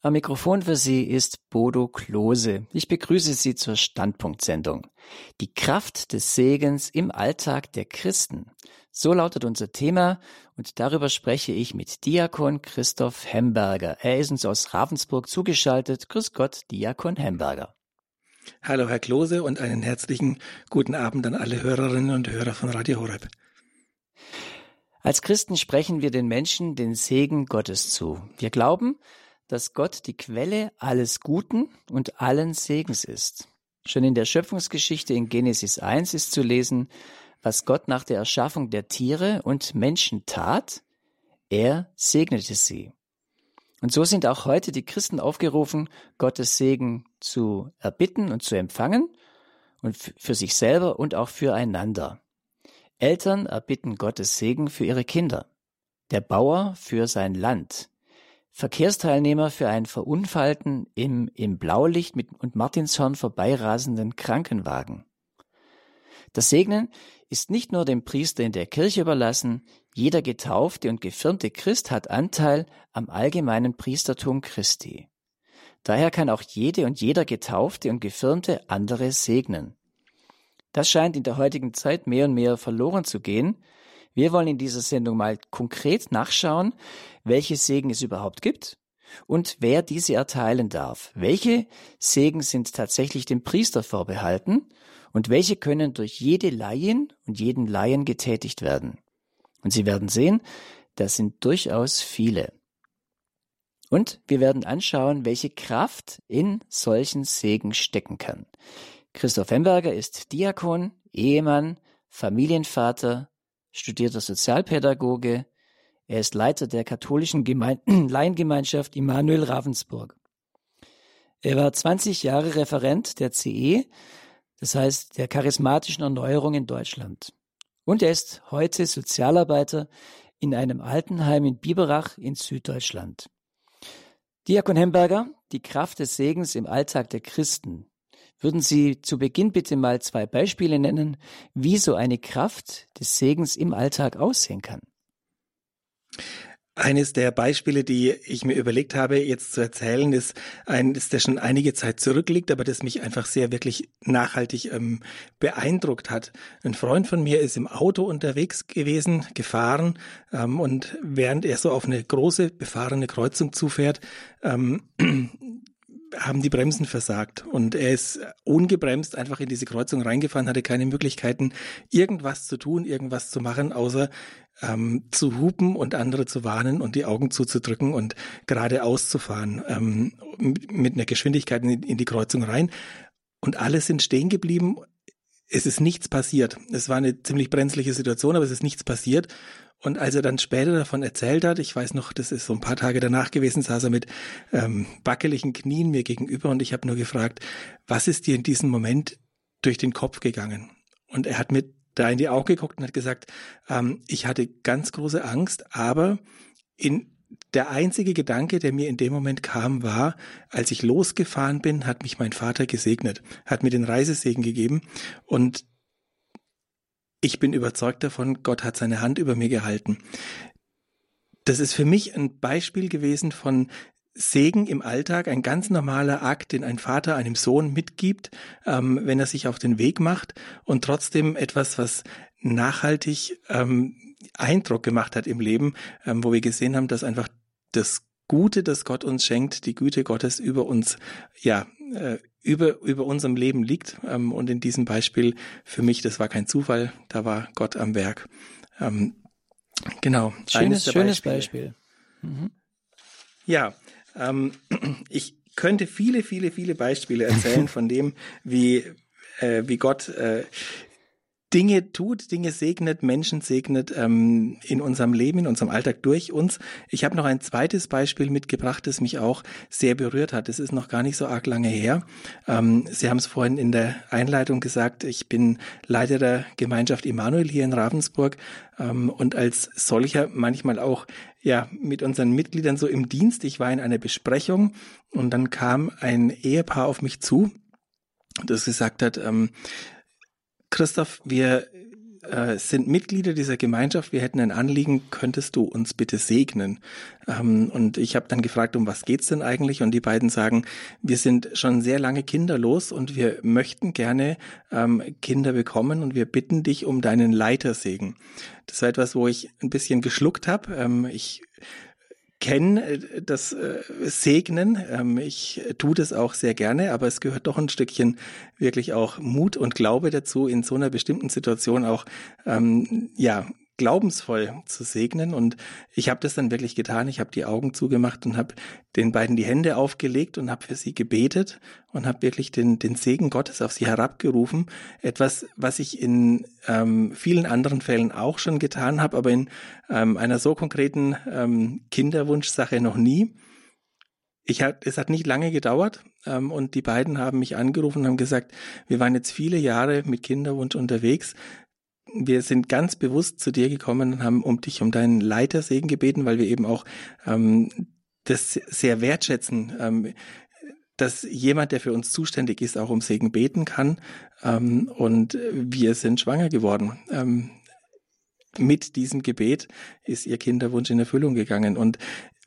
Am Mikrofon für Sie ist Bodo Klose. Ich begrüße Sie zur Standpunktsendung. Die Kraft des Segens im Alltag der Christen. So lautet unser Thema und darüber spreche ich mit Diakon Christoph Hemberger. Er ist uns aus Ravensburg zugeschaltet. Grüß Gott, Diakon Hemberger. Hallo Herr Klose und einen herzlichen guten Abend an alle Hörerinnen und Hörer von Radio Horeb. Als Christen sprechen wir den Menschen den Segen Gottes zu. Wir glauben, dass Gott die Quelle alles Guten und allen Segens ist. Schon in der Schöpfungsgeschichte in Genesis 1 ist zu lesen, was Gott nach der Erschaffung der Tiere und Menschen tat. Er segnete sie. Und so sind auch heute die Christen aufgerufen, Gottes Segen zu erbitten und zu empfangen und für sich selber und auch füreinander. Eltern erbitten Gottes Segen für ihre Kinder, der Bauer für sein Land, Verkehrsteilnehmer für ein Verunfallten im im Blaulicht mit und Martinshorn vorbeirasenden Krankenwagen. Das Segnen ist nicht nur dem Priester in der Kirche überlassen, jeder getaufte und gefirmte Christ hat Anteil am allgemeinen Priestertum Christi. Daher kann auch jede und jeder getaufte und gefirmte andere segnen. Das scheint in der heutigen Zeit mehr und mehr verloren zu gehen, wir wollen in dieser Sendung mal konkret nachschauen, welche Segen es überhaupt gibt und wer diese erteilen darf. Welche Segen sind tatsächlich dem Priester vorbehalten und welche können durch jede Laien und jeden Laien getätigt werden. Und Sie werden sehen, das sind durchaus viele. Und wir werden anschauen, welche Kraft in solchen Segen stecken kann. Christoph Hemberger ist Diakon, Ehemann, Familienvater, studierter Sozialpädagoge. Er ist Leiter der katholischen Geme Laiengemeinschaft Immanuel Ravensburg. Er war 20 Jahre Referent der CE, das heißt der charismatischen Erneuerung in Deutschland. Und er ist heute Sozialarbeiter in einem Altenheim in Biberach in Süddeutschland. Diakon Hemberger, die Kraft des Segens im Alltag der Christen. Würden Sie zu Beginn bitte mal zwei Beispiele nennen, wie so eine Kraft des Segens im Alltag aussehen kann? Eines der Beispiele, die ich mir überlegt habe, jetzt zu erzählen, ist ein, ist der schon einige Zeit zurückliegt, aber das mich einfach sehr wirklich nachhaltig ähm, beeindruckt hat. Ein Freund von mir ist im Auto unterwegs gewesen, gefahren, ähm, und während er so auf eine große befahrene Kreuzung zufährt, ähm, haben die Bremsen versagt und er ist ungebremst einfach in diese Kreuzung reingefahren, hatte keine Möglichkeiten, irgendwas zu tun, irgendwas zu machen, außer ähm, zu hupen und andere zu warnen und die Augen zuzudrücken und geradeaus zu fahren, ähm, mit einer Geschwindigkeit in, in die Kreuzung rein. Und alle sind stehen geblieben. Es ist nichts passiert. Es war eine ziemlich brenzliche Situation, aber es ist nichts passiert. Und als er dann später davon erzählt hat, ich weiß noch, das ist so ein paar Tage danach gewesen, saß er mit ähm, wackeligen Knien mir gegenüber und ich habe nur gefragt, was ist dir in diesem Moment durch den Kopf gegangen? Und er hat mir da in die Augen geguckt und hat gesagt, ähm, ich hatte ganz große Angst, aber in der einzige Gedanke, der mir in dem Moment kam, war, als ich losgefahren bin, hat mich mein Vater gesegnet, hat mir den Reisesegen gegeben und ich bin überzeugt davon, Gott hat seine Hand über mir gehalten. Das ist für mich ein Beispiel gewesen von Segen im Alltag, ein ganz normaler Akt, den ein Vater einem Sohn mitgibt, ähm, wenn er sich auf den Weg macht und trotzdem etwas, was nachhaltig ähm, Eindruck gemacht hat im Leben, ähm, wo wir gesehen haben, dass einfach das Gute, das Gott uns schenkt, die Güte Gottes über uns, ja, äh, über, über unserem Leben liegt. Ähm, und in diesem Beispiel für mich, das war kein Zufall, da war Gott am Werk. Ähm, genau. Schönes, schönes Beispiel. Mhm. Ja, ähm, ich könnte viele, viele, viele Beispiele erzählen von dem, wie, äh, wie Gott äh, Dinge tut, Dinge segnet, Menschen segnet ähm, in unserem Leben, in unserem Alltag durch uns. Ich habe noch ein zweites Beispiel mitgebracht, das mich auch sehr berührt hat. Das ist noch gar nicht so arg lange her. Ähm, Sie haben es vorhin in der Einleitung gesagt, ich bin Leiter der Gemeinschaft Immanuel hier in Ravensburg ähm, und als solcher manchmal auch ja mit unseren Mitgliedern so im Dienst. Ich war in einer Besprechung und dann kam ein Ehepaar auf mich zu, das gesagt hat, ähm, Christoph, wir äh, sind Mitglieder dieser Gemeinschaft, wir hätten ein Anliegen, könntest du uns bitte segnen? Ähm, und ich habe dann gefragt, um was geht's denn eigentlich? Und die beiden sagen, wir sind schon sehr lange kinderlos und wir möchten gerne ähm, Kinder bekommen und wir bitten dich um deinen Leitersegen. Das war etwas, wo ich ein bisschen geschluckt habe. Ähm, ich kenne äh, das äh, Segnen. Ähm, ich tue das auch sehr gerne, aber es gehört doch ein Stückchen wirklich auch Mut und Glaube dazu, in so einer bestimmten Situation auch ähm, ja glaubensvoll zu segnen. Und ich habe das dann wirklich getan. Ich habe die Augen zugemacht und habe den beiden die Hände aufgelegt und habe für sie gebetet und habe wirklich den, den Segen Gottes auf sie herabgerufen. Etwas, was ich in ähm, vielen anderen Fällen auch schon getan habe, aber in ähm, einer so konkreten ähm, Kinderwunschsache noch nie. Ich hat, es hat nicht lange gedauert ähm, und die beiden haben mich angerufen und haben gesagt, wir waren jetzt viele Jahre mit Kinderwunsch unterwegs wir sind ganz bewusst zu dir gekommen und haben um dich um deinen Leitersegen gebeten, weil wir eben auch ähm, das sehr wertschätzen, ähm, dass jemand, der für uns zuständig ist, auch um Segen beten kann. Ähm, und wir sind schwanger geworden. Ähm, mit diesem Gebet ist ihr Kinderwunsch in Erfüllung gegangen. Und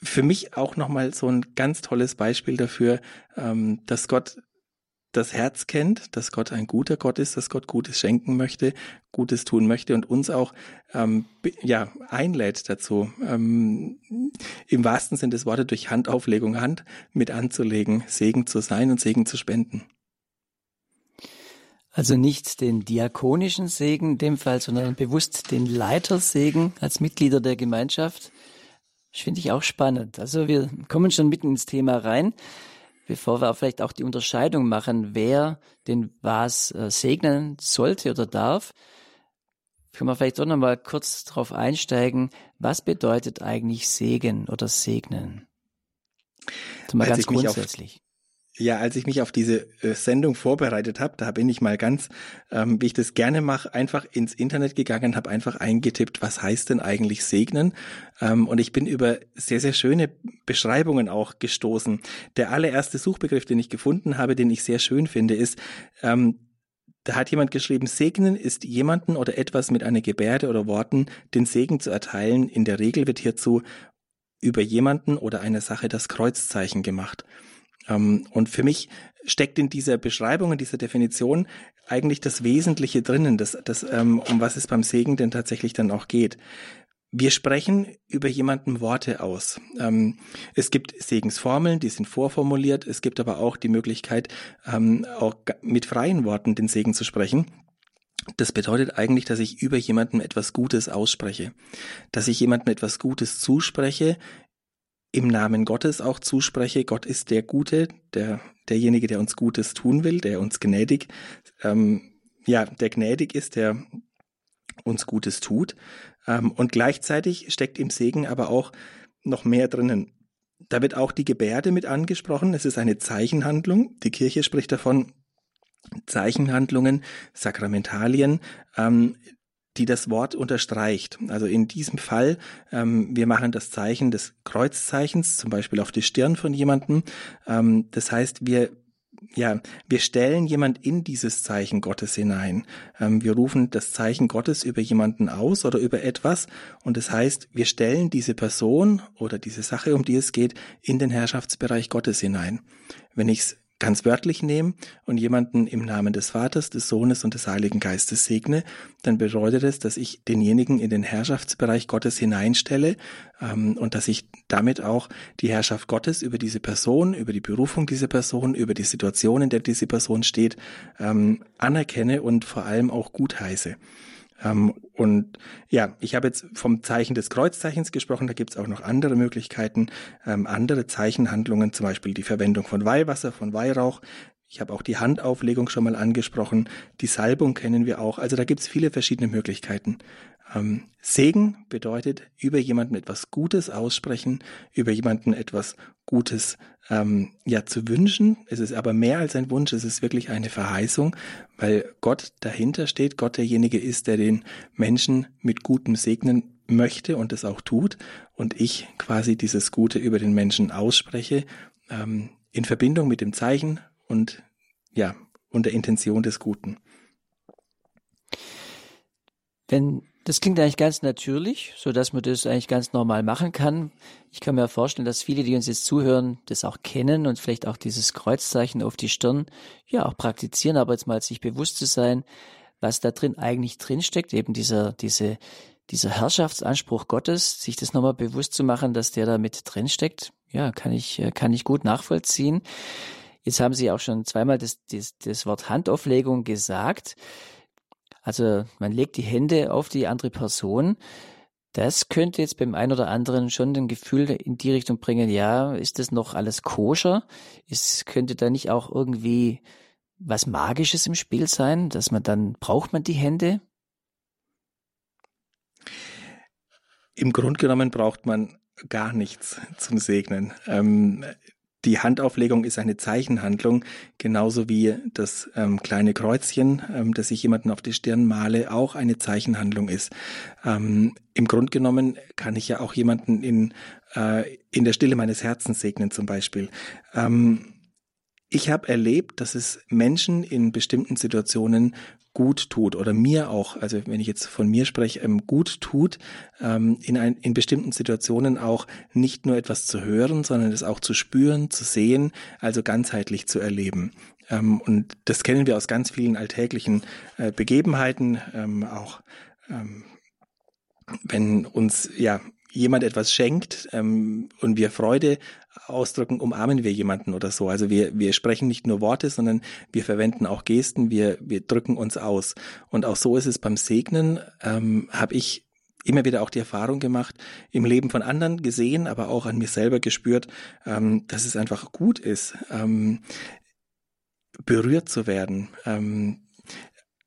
für mich auch nochmal so ein ganz tolles Beispiel dafür, ähm, dass Gott das Herz kennt, dass Gott ein guter Gott ist, dass Gott Gutes schenken möchte, Gutes tun möchte und uns auch ähm, ja einlädt dazu, ähm, im wahrsten Sinne des Wortes durch Handauflegung Hand mit anzulegen, Segen zu sein und Segen zu spenden. Also nicht den diakonischen Segen in dem Fall, sondern bewusst den Leitersegen als Mitglieder der Gemeinschaft. Das finde ich auch spannend. Also wir kommen schon mitten ins Thema rein bevor wir vielleicht auch die Unterscheidung machen, wer den was äh, segnen sollte oder darf, können wir vielleicht auch noch mal kurz darauf einsteigen, was bedeutet eigentlich Segen oder Segnen? Mal ganz grundsätzlich. Ja, als ich mich auf diese äh, Sendung vorbereitet habe, da bin ich mal ganz, ähm, wie ich das gerne mache, einfach ins Internet gegangen, habe einfach eingetippt, was heißt denn eigentlich segnen? Ähm, und ich bin über sehr, sehr schöne Beschreibungen auch gestoßen. Der allererste Suchbegriff, den ich gefunden habe, den ich sehr schön finde, ist, ähm, da hat jemand geschrieben, segnen ist jemanden oder etwas mit einer Gebärde oder Worten den Segen zu erteilen. In der Regel wird hierzu über jemanden oder eine Sache das Kreuzzeichen gemacht. Ähm, und für mich steckt in dieser Beschreibung, in dieser Definition eigentlich das Wesentliche drinnen, das, das, ähm, um was es beim Segen denn tatsächlich dann auch geht. Wir sprechen über jemanden Worte aus. Ähm, es gibt Segensformeln, die sind vorformuliert. Es gibt aber auch die Möglichkeit, auch mit freien Worten den Segen zu sprechen. Das bedeutet eigentlich, dass ich über jemanden etwas Gutes ausspreche, dass ich jemandem etwas Gutes zuspreche, im Namen Gottes auch zuspreche. Gott ist der Gute, der, derjenige, der uns Gutes tun will, der uns gnädig, ähm, ja, der gnädig ist, der uns Gutes tut. Ähm, und gleichzeitig steckt im Segen aber auch noch mehr drinnen. Da wird auch die Gebärde mit angesprochen. Es ist eine Zeichenhandlung. Die Kirche spricht davon, Zeichenhandlungen, Sakramentalien, ähm, die das Wort unterstreicht. Also in diesem Fall, ähm, wir machen das Zeichen des Kreuzzeichens, zum Beispiel auf die Stirn von jemandem. Ähm, das heißt, wir ja, wir stellen jemand in dieses Zeichen Gottes hinein. Ähm, wir rufen das Zeichen Gottes über jemanden aus oder über etwas und das heißt, wir stellen diese Person oder diese Sache, um die es geht, in den Herrschaftsbereich Gottes hinein. Wenn ich es ganz wörtlich nehme und jemanden im Namen des Vaters, des Sohnes und des Heiligen Geistes segne, dann bedeutet es, dass ich denjenigen in den Herrschaftsbereich Gottes hineinstelle ähm, und dass ich damit auch die Herrschaft Gottes über diese Person, über die Berufung dieser Person, über die Situation, in der diese Person steht, ähm, anerkenne und vor allem auch gutheiße. Ähm, und ja, ich habe jetzt vom Zeichen des Kreuzzeichens gesprochen, da gibt es auch noch andere Möglichkeiten, ähm, andere Zeichenhandlungen, zum Beispiel die Verwendung von Weihwasser, von Weihrauch. Ich habe auch die Handauflegung schon mal angesprochen, die Salbung kennen wir auch. Also da gibt es viele verschiedene Möglichkeiten. Ähm, Segen bedeutet über jemanden etwas Gutes aussprechen, über jemanden etwas Gutes ähm, ja zu wünschen. Es ist aber mehr als ein Wunsch, es ist wirklich eine Verheißung, weil Gott dahinter steht, Gott derjenige ist, der den Menschen mit Gutem segnen möchte und es auch tut und ich quasi dieses Gute über den Menschen ausspreche ähm, in Verbindung mit dem Zeichen und ja und der Intention des Guten. Wenn das klingt eigentlich ganz natürlich, so dass man das eigentlich ganz normal machen kann. Ich kann mir vorstellen, dass viele, die uns jetzt zuhören, das auch kennen und vielleicht auch dieses Kreuzzeichen auf die Stirn ja auch praktizieren, aber jetzt mal sich bewusst zu sein, was da drin eigentlich drinsteckt, eben dieser, diese, dieser Herrschaftsanspruch Gottes, sich das nochmal bewusst zu machen, dass der da mit drinsteckt, ja, kann ich, kann ich gut nachvollziehen. Jetzt haben Sie auch schon zweimal das, das, das Wort Handauflegung gesagt. Also man legt die Hände auf die andere Person. Das könnte jetzt beim einen oder anderen schon ein Gefühl in die Richtung bringen, ja, ist das noch alles koscher? Ist, könnte da nicht auch irgendwie was Magisches im Spiel sein, dass man dann, braucht man die Hände? Im Grunde genommen braucht man gar nichts zum Segnen. Ähm, die Handauflegung ist eine Zeichenhandlung, genauso wie das ähm, kleine Kreuzchen, ähm, das ich jemanden auf die Stirn male, auch eine Zeichenhandlung ist. Ähm, Im Grunde genommen kann ich ja auch jemanden in, äh, in der Stille meines Herzens segnen zum Beispiel. Ähm, ich habe erlebt, dass es Menschen in bestimmten Situationen gut tut oder mir auch, also wenn ich jetzt von mir spreche, ähm, gut tut, ähm, in, ein, in bestimmten Situationen auch nicht nur etwas zu hören, sondern es auch zu spüren, zu sehen, also ganzheitlich zu erleben. Ähm, und das kennen wir aus ganz vielen alltäglichen äh, Begebenheiten, auch wenn uns ja jemand etwas schenkt ähm, und wir Freude ausdrücken, umarmen wir jemanden oder so. Also wir, wir sprechen nicht nur Worte, sondern wir verwenden auch Gesten, wir, wir drücken uns aus. Und auch so ist es beim Segnen, ähm, habe ich immer wieder auch die Erfahrung gemacht, im Leben von anderen gesehen, aber auch an mir selber gespürt, ähm, dass es einfach gut ist, ähm, berührt zu werden, ähm,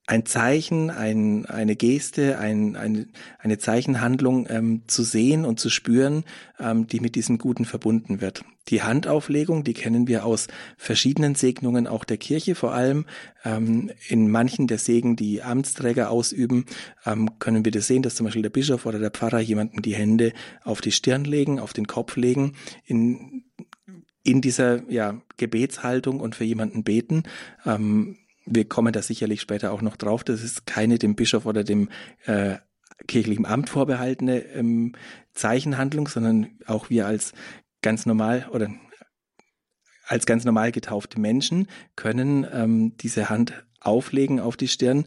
ein Zeichen, ein, eine Geste, ein, eine, eine Zeichenhandlung ähm, zu sehen und zu spüren, ähm, die mit diesem Guten verbunden wird. Die Handauflegung, die kennen wir aus verschiedenen Segnungen auch der Kirche, vor allem ähm, in manchen der Segen, die Amtsträger ausüben, ähm, können wir das sehen, dass zum Beispiel der Bischof oder der Pfarrer jemanden die Hände auf die Stirn legen, auf den Kopf legen, in in dieser ja, Gebetshaltung und für jemanden beten. Ähm, wir kommen da sicherlich später auch noch drauf, das ist keine dem Bischof oder dem äh, kirchlichen Amt vorbehaltene ähm, Zeichenhandlung, sondern auch wir als ganz normal oder als ganz normal getaufte Menschen können ähm, diese Hand auflegen auf die Stirn.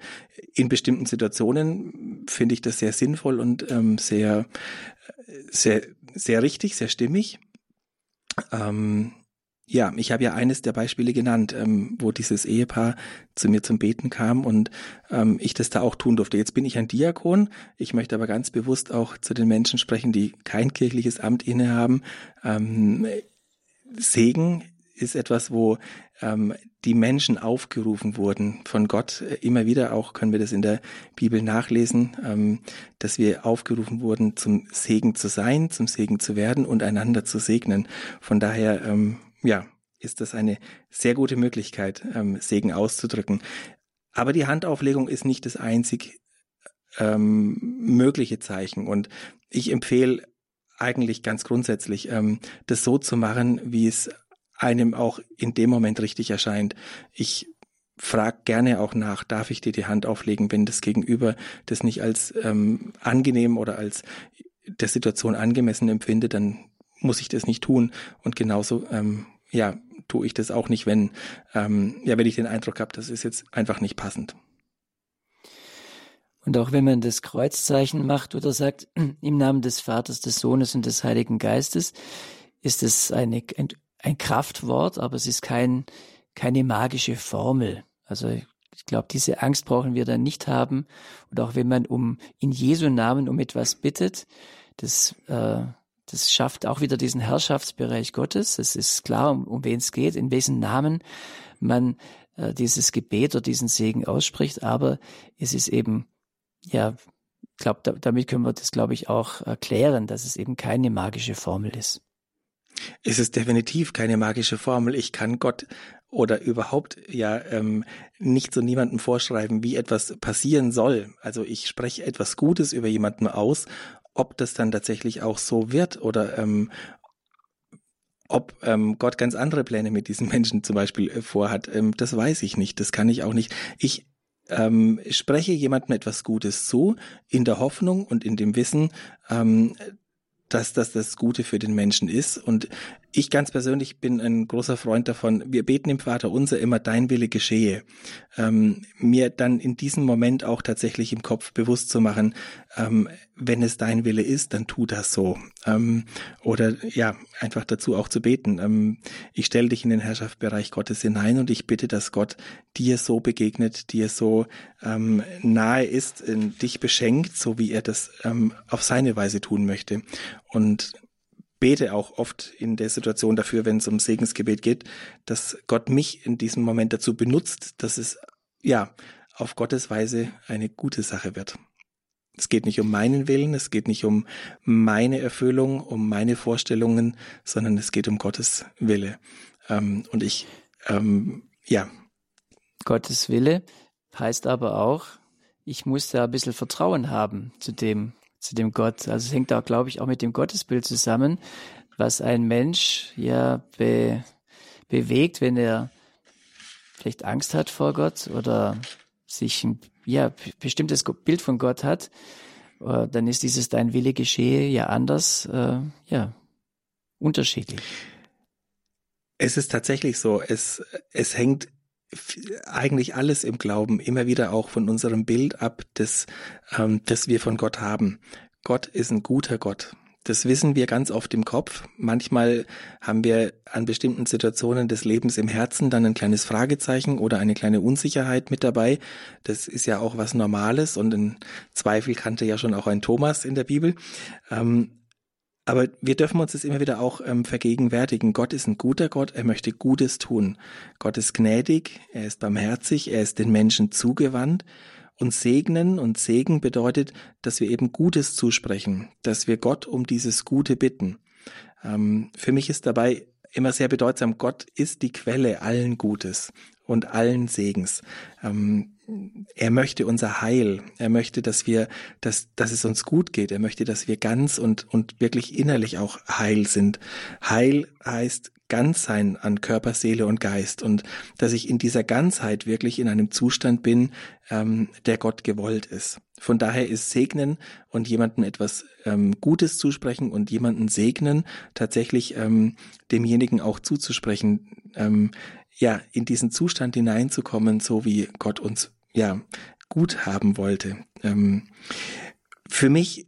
In bestimmten Situationen finde ich das sehr sinnvoll und ähm, sehr, sehr, sehr richtig, sehr stimmig. Ähm, ja, ich habe ja eines der Beispiele genannt, ähm, wo dieses Ehepaar zu mir zum Beten kam und ähm, ich das da auch tun durfte. Jetzt bin ich ein Diakon. Ich möchte aber ganz bewusst auch zu den Menschen sprechen, die kein kirchliches Amt innehaben. Ähm, Segen ist etwas, wo ähm, die Menschen aufgerufen wurden von Gott. Immer wieder auch können wir das in der Bibel nachlesen, ähm, dass wir aufgerufen wurden, zum Segen zu sein, zum Segen zu werden und einander zu segnen. Von daher ähm, ja, ist das eine sehr gute Möglichkeit, ähm, Segen auszudrücken. Aber die Handauflegung ist nicht das einzig ähm, mögliche Zeichen. Und ich empfehle eigentlich ganz grundsätzlich, ähm, das so zu machen, wie es einem auch in dem Moment richtig erscheint. Ich frag gerne auch nach, darf ich dir die Hand auflegen, wenn das Gegenüber das nicht als ähm, angenehm oder als der Situation angemessen empfindet, dann muss ich das nicht tun. Und genauso ähm, ja, tue ich das auch nicht, wenn, ähm, ja, wenn ich den Eindruck habe, das ist jetzt einfach nicht passend. Und auch wenn man das Kreuzzeichen macht oder sagt, im Namen des Vaters, des Sohnes und des Heiligen Geistes, ist es eine, ein, ein Kraftwort, aber es ist kein, keine magische Formel. Also ich glaube, diese Angst brauchen wir dann nicht haben. Und auch wenn man um in Jesu Namen um etwas bittet, das äh, das schafft auch wieder diesen Herrschaftsbereich Gottes. Es ist klar, um, um wen es geht, in wessen Namen man äh, dieses Gebet oder diesen Segen ausspricht. Aber es ist eben, ja, glaube, da, damit können wir das, glaube ich, auch erklären, dass es eben keine magische Formel ist. Es ist definitiv keine magische Formel. Ich kann Gott oder überhaupt ja ähm, nicht so niemandem vorschreiben, wie etwas passieren soll. Also ich spreche etwas Gutes über jemanden aus ob das dann tatsächlich auch so wird oder ähm, ob ähm, Gott ganz andere Pläne mit diesen Menschen zum Beispiel äh, vorhat, ähm, das weiß ich nicht. Das kann ich auch nicht. Ich ähm, spreche jemandem etwas Gutes zu, in der Hoffnung und in dem Wissen, ähm, dass das das Gute für den Menschen ist. Und ich ganz persönlich bin ein großer Freund davon, wir beten im Vater unser immer, dein Wille geschehe. Ähm, mir dann in diesem Moment auch tatsächlich im Kopf bewusst zu machen, ähm, wenn es dein Wille ist, dann tu das so. Ähm, oder ja, einfach dazu auch zu beten. Ähm, ich stelle dich in den Herrschaftsbereich Gottes hinein und ich bitte, dass Gott dir so begegnet, dir so ähm, nahe ist, dich beschenkt, so wie er das ähm, auf seine Weise tun möchte. Und bete auch oft in der Situation dafür, wenn es um Segensgebet geht, dass Gott mich in diesem Moment dazu benutzt, dass es ja auf Gottes Weise eine gute Sache wird. Es geht nicht um meinen Willen, es geht nicht um meine Erfüllung, um meine Vorstellungen, sondern es geht um Gottes Wille. Ähm, und ich, ähm, ja. Gottes Wille heißt aber auch, ich muss da ein bisschen Vertrauen haben zu dem, zu dem Gott. Also es hängt auch, glaube ich, auch mit dem Gottesbild zusammen, was ein Mensch ja be, bewegt, wenn er vielleicht Angst hat vor Gott oder sich ein ja, bestimmtes Bild von Gott hat, äh, dann ist dieses Dein Wille geschehe ja anders, äh, ja, unterschiedlich. Es ist tatsächlich so, es, es hängt eigentlich alles im Glauben immer wieder auch von unserem Bild ab, das, ähm, das wir von Gott haben. Gott ist ein guter Gott. Das wissen wir ganz oft im Kopf. Manchmal haben wir an bestimmten Situationen des Lebens im Herzen dann ein kleines Fragezeichen oder eine kleine Unsicherheit mit dabei. Das ist ja auch was Normales und ein Zweifel kannte ja schon auch ein Thomas in der Bibel. Ähm, aber wir dürfen uns das immer wieder auch ähm, vergegenwärtigen. Gott ist ein guter Gott, er möchte Gutes tun. Gott ist gnädig, er ist barmherzig, er ist den Menschen zugewandt. Und segnen und Segen bedeutet, dass wir eben Gutes zusprechen, dass wir Gott um dieses Gute bitten. Ähm, für mich ist dabei immer sehr bedeutsam, Gott ist die Quelle allen Gutes und allen Segens. Ähm, er möchte unser Heil. Er möchte, dass wir, dass, dass es uns gut geht. Er möchte, dass wir ganz und, und wirklich innerlich auch heil sind. Heil heißt ganz sein an Körper, Seele und Geist und dass ich in dieser Ganzheit wirklich in einem Zustand bin, ähm, der Gott gewollt ist. Von daher ist Segnen und jemandem etwas ähm, Gutes zusprechen und jemanden segnen tatsächlich ähm, demjenigen auch zuzusprechen, ähm, ja, in diesen Zustand hineinzukommen, so wie Gott uns ja gut haben wollte. Ähm, für mich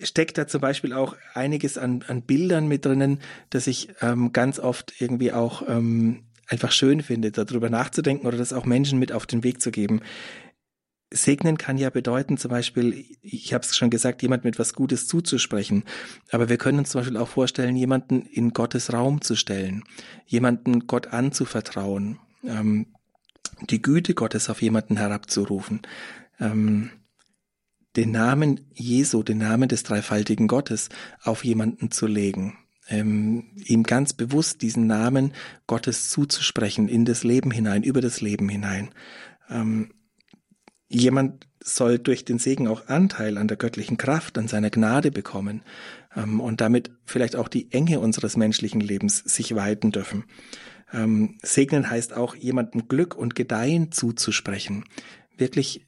steckt da zum Beispiel auch einiges an, an Bildern mit drinnen, dass ich ähm, ganz oft irgendwie auch ähm, einfach schön finde, darüber nachzudenken oder das auch Menschen mit auf den Weg zu geben. Segnen kann ja bedeuten, zum Beispiel, ich habe es schon gesagt, jemand mit was Gutes zuzusprechen. Aber wir können uns zum Beispiel auch vorstellen, jemanden in Gottes Raum zu stellen, jemanden Gott anzuvertrauen, ähm, die Güte Gottes auf jemanden herabzurufen, ähm, den Namen Jesu, den Namen des dreifaltigen Gottes auf jemanden zu legen, ähm, ihm ganz bewusst diesen Namen Gottes zuzusprechen in das Leben hinein, über das Leben hinein. Ähm, jemand soll durch den Segen auch Anteil an der göttlichen Kraft, an seiner Gnade bekommen ähm, und damit vielleicht auch die Enge unseres menschlichen Lebens sich weiten dürfen. Ähm, segnen heißt auch, jemandem Glück und Gedeihen zuzusprechen. Wirklich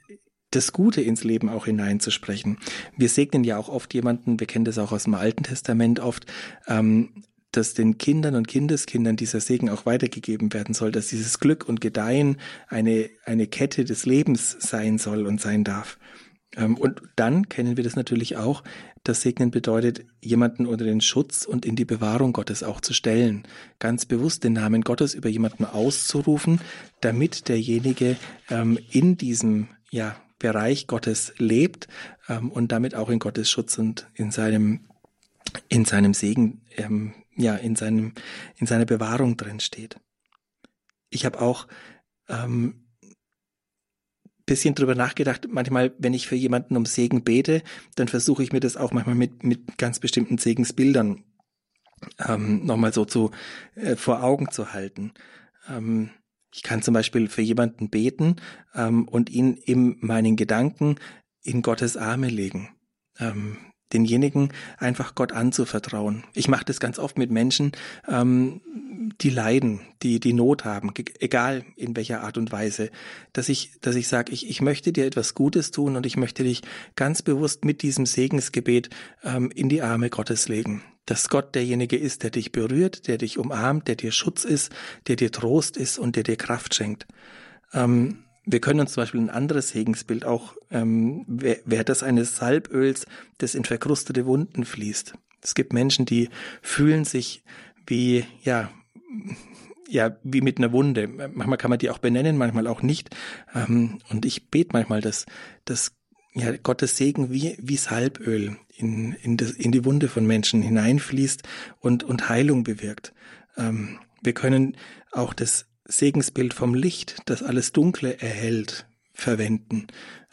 das Gute ins Leben auch hineinzusprechen. Wir segnen ja auch oft jemanden, wir kennen das auch aus dem Alten Testament oft, ähm, dass den Kindern und Kindeskindern dieser Segen auch weitergegeben werden soll, dass dieses Glück und Gedeihen eine, eine Kette des Lebens sein soll und sein darf. Ähm, und dann kennen wir das natürlich auch, dass Segnen bedeutet, jemanden unter den Schutz und in die Bewahrung Gottes auch zu stellen. Ganz bewusst den Namen Gottes über jemanden auszurufen, damit derjenige ähm, in diesem ja, Bereich Gottes lebt ähm, und damit auch in Gottes Schutz und in seinem, in seinem Segen, ähm, ja, in seinem, in seiner Bewahrung drin steht. Ich habe auch ähm, bisschen drüber nachgedacht. Manchmal, wenn ich für jemanden um Segen bete, dann versuche ich mir das auch manchmal mit, mit ganz bestimmten Segensbildern ähm, nochmal so zu äh, vor Augen zu halten. Ähm, ich kann zum Beispiel für jemanden beten ähm, und ihn in meinen Gedanken in Gottes Arme legen. Ähm, denjenigen einfach Gott anzuvertrauen. Ich mache das ganz oft mit Menschen, ähm, die leiden, die die Not haben, egal in welcher Art und Weise, dass ich, dass ich sage, ich, ich möchte dir etwas Gutes tun und ich möchte dich ganz bewusst mit diesem Segensgebet ähm, in die Arme Gottes legen. Dass Gott derjenige ist, der dich berührt, der dich umarmt, der dir Schutz ist, der dir Trost ist und der dir Kraft schenkt. Ähm, wir können uns zum Beispiel ein anderes Segensbild auch, ähm, wer das eines Salböls, das in verkrustete Wunden fließt. Es gibt Menschen, die fühlen sich wie, ja, ja, wie mit einer Wunde. Manchmal kann man die auch benennen, manchmal auch nicht. Ähm, und ich bete manchmal, dass, dass ja, Gottes Segen wie, wie Salböl in, in, das, in die Wunde von Menschen hineinfließt und, und Heilung bewirkt. Ähm, wir können auch das Segensbild vom Licht, das alles Dunkle erhält, verwenden.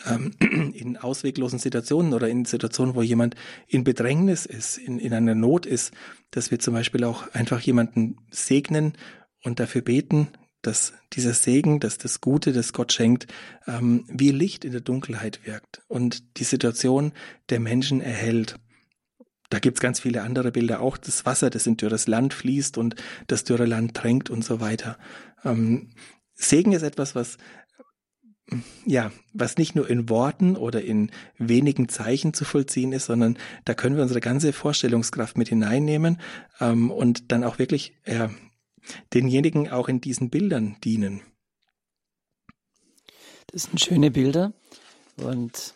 Ähm, in ausweglosen Situationen oder in Situationen, wo jemand in Bedrängnis ist, in, in einer Not ist, dass wir zum Beispiel auch einfach jemanden segnen und dafür beten, dass dieser Segen, dass das Gute, das Gott schenkt, ähm, wie Licht in der Dunkelheit wirkt und die Situation der Menschen erhält. Da gibt's ganz viele andere Bilder, auch das Wasser, das in dürres Land fließt und das dürre Land tränkt und so weiter. Ähm, Segen ist etwas, was ja, was nicht nur in Worten oder in wenigen Zeichen zu vollziehen ist, sondern da können wir unsere ganze Vorstellungskraft mit hineinnehmen ähm, und dann auch wirklich ja, denjenigen auch in diesen Bildern dienen. Das sind schöne Bilder und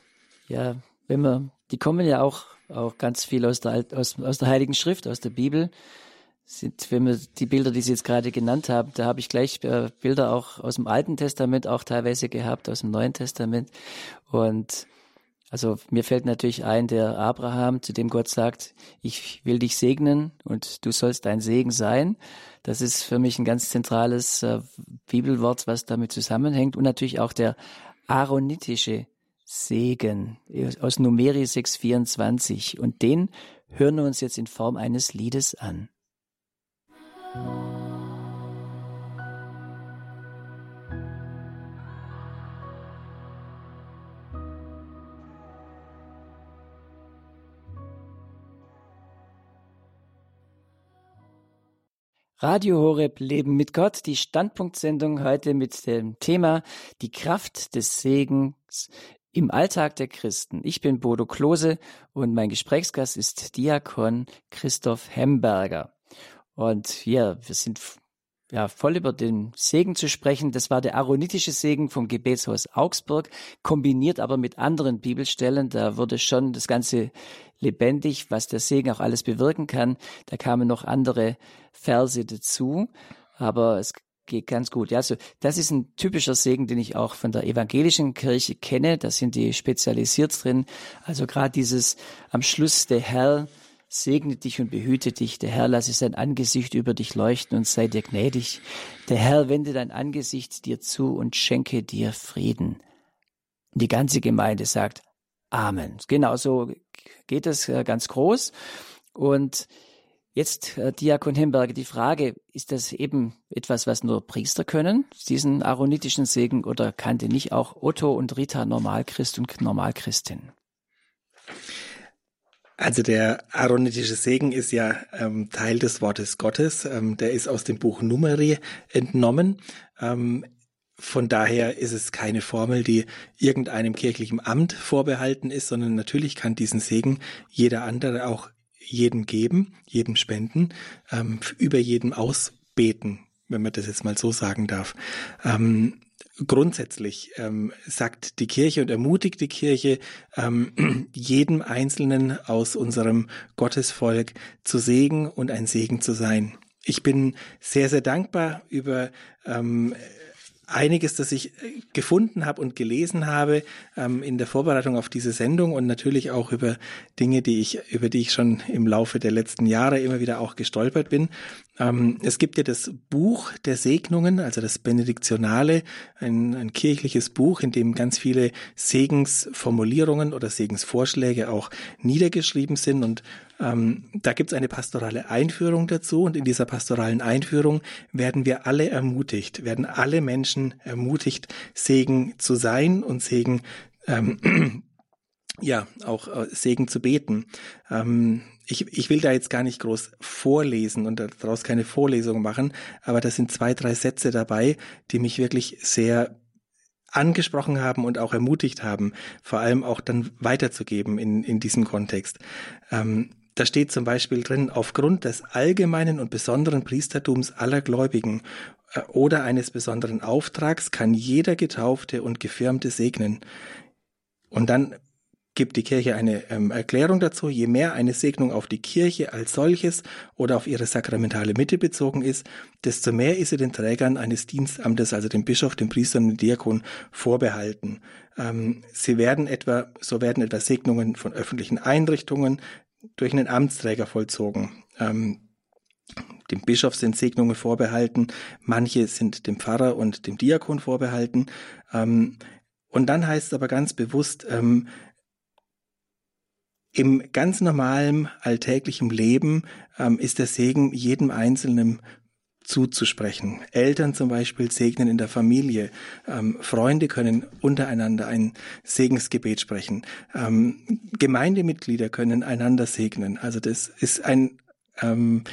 ja, wenn wir, die kommen ja auch auch ganz viel aus der, aus, aus der Heiligen Schrift, aus der Bibel. Sind, wenn wir die Bilder, die Sie jetzt gerade genannt haben, da habe ich gleich äh, Bilder auch aus dem Alten Testament auch teilweise gehabt, aus dem Neuen Testament. Und also mir fällt natürlich ein, der Abraham, zu dem Gott sagt, ich will dich segnen und du sollst dein Segen sein. Das ist für mich ein ganz zentrales äh, Bibelwort, was damit zusammenhängt. Und natürlich auch der aaronitische Segen aus Numeri 6,24 und den hören wir uns jetzt in Form eines Liedes an. Radio Horeb Leben mit Gott, die Standpunktsendung heute mit dem Thema Die Kraft des Segens im Alltag der Christen. Ich bin Bodo Klose und mein Gesprächsgast ist Diakon Christoph Hemberger. Und ja, wir sind ja, voll über den Segen zu sprechen. Das war der aaronitische Segen vom Gebetshaus Augsburg, kombiniert aber mit anderen Bibelstellen. Da wurde schon das Ganze lebendig, was der Segen auch alles bewirken kann. Da kamen noch andere Verse dazu. Aber es geht ganz gut. Ja, also das ist ein typischer Segen, den ich auch von der evangelischen Kirche kenne. Da sind die spezialisiert drin. Also gerade dieses am Schluss der Herr segne dich und behüte dich. Der Herr lasse sein Angesicht über dich leuchten und sei dir gnädig. Der Herr wende dein Angesicht dir zu und schenke dir Frieden. Die ganze Gemeinde sagt Amen. Genauso geht es äh, ganz groß. Und Jetzt, äh, Diakon Himberger, die Frage, ist das eben etwas, was nur Priester können, diesen aaronitischen Segen, oder kannte nicht auch Otto und Rita Normalchrist und Normalchristin? Also der aaronitische Segen ist ja ähm, Teil des Wortes Gottes. Ähm, der ist aus dem Buch Numeri entnommen. Ähm, von daher ist es keine Formel, die irgendeinem kirchlichen Amt vorbehalten ist, sondern natürlich kann diesen Segen jeder andere auch jedem geben, jedem spenden, ähm, über jedem ausbeten, wenn man das jetzt mal so sagen darf. Ähm, grundsätzlich ähm, sagt die Kirche und ermutigt die Kirche, ähm, jedem Einzelnen aus unserem Gottesvolk zu Segen und ein Segen zu sein. Ich bin sehr, sehr dankbar über ähm, einiges, das ich äh, gefunden habe und gelesen habe ähm, in der Vorbereitung auf diese Sendung und natürlich auch über Dinge, die ich, über die ich schon im Laufe der letzten Jahre immer wieder auch gestolpert bin. Ähm, es gibt ja das Buch der Segnungen, also das Benediktionale, ein, ein kirchliches Buch, in dem ganz viele Segensformulierungen oder Segensvorschläge auch niedergeschrieben sind und ähm, da gibt es eine pastorale Einführung dazu und in dieser pastoralen Einführung werden wir alle ermutigt, werden alle Menschen ermutigt, Segen zu sein und Segen ähm, ja, auch äh, Segen zu beten. Ähm, ich, ich will da jetzt gar nicht groß vorlesen und daraus keine Vorlesung machen, aber da sind zwei, drei Sätze dabei, die mich wirklich sehr angesprochen haben und auch ermutigt haben, vor allem auch dann weiterzugeben in, in diesem Kontext. Ähm, da steht zum Beispiel drin, aufgrund des allgemeinen und besonderen Priestertums aller Gläubigen äh, oder eines besonderen Auftrags kann jeder Getaufte und Gefirmte segnen. Und dann gibt die Kirche eine ähm, Erklärung dazu. Je mehr eine Segnung auf die Kirche als solches oder auf ihre sakramentale Mitte bezogen ist, desto mehr ist sie den Trägern eines Dienstamtes, also dem Bischof, dem Priester und dem Diakon, vorbehalten. Ähm, sie werden etwa, so werden etwa Segnungen von öffentlichen Einrichtungen durch einen Amtsträger vollzogen. Ähm, dem Bischof sind Segnungen vorbehalten, manche sind dem Pfarrer und dem Diakon vorbehalten. Ähm, und dann heißt es aber ganz bewusst, ähm, im ganz normalen alltäglichen Leben ähm, ist der Segen jedem Einzelnen zuzusprechen. Eltern zum Beispiel segnen in der Familie. Ähm, Freunde können untereinander ein Segensgebet sprechen. Ähm, Gemeindemitglieder können einander segnen. Also das ist ein, ähm,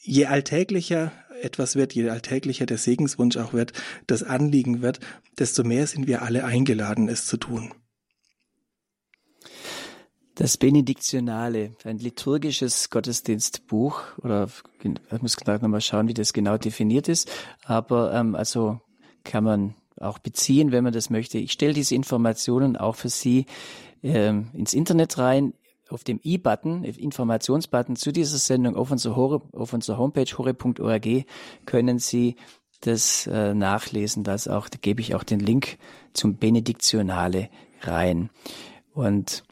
je alltäglicher etwas wird, je alltäglicher der Segenswunsch auch wird, das Anliegen wird, desto mehr sind wir alle eingeladen, es zu tun. Das Benediktionale, ein liturgisches Gottesdienstbuch, oder ich muss gleich nochmal schauen, wie das genau definiert ist, aber ähm, also kann man auch beziehen, wenn man das möchte. Ich stelle diese Informationen auch für Sie ähm, ins Internet rein. Auf dem i-Button, Informationsbutton zu dieser Sendung auf unserer, unserer Homepage hore.org können Sie das äh, nachlesen. Das auch, da gebe ich auch den Link zum Benediktionale rein. Und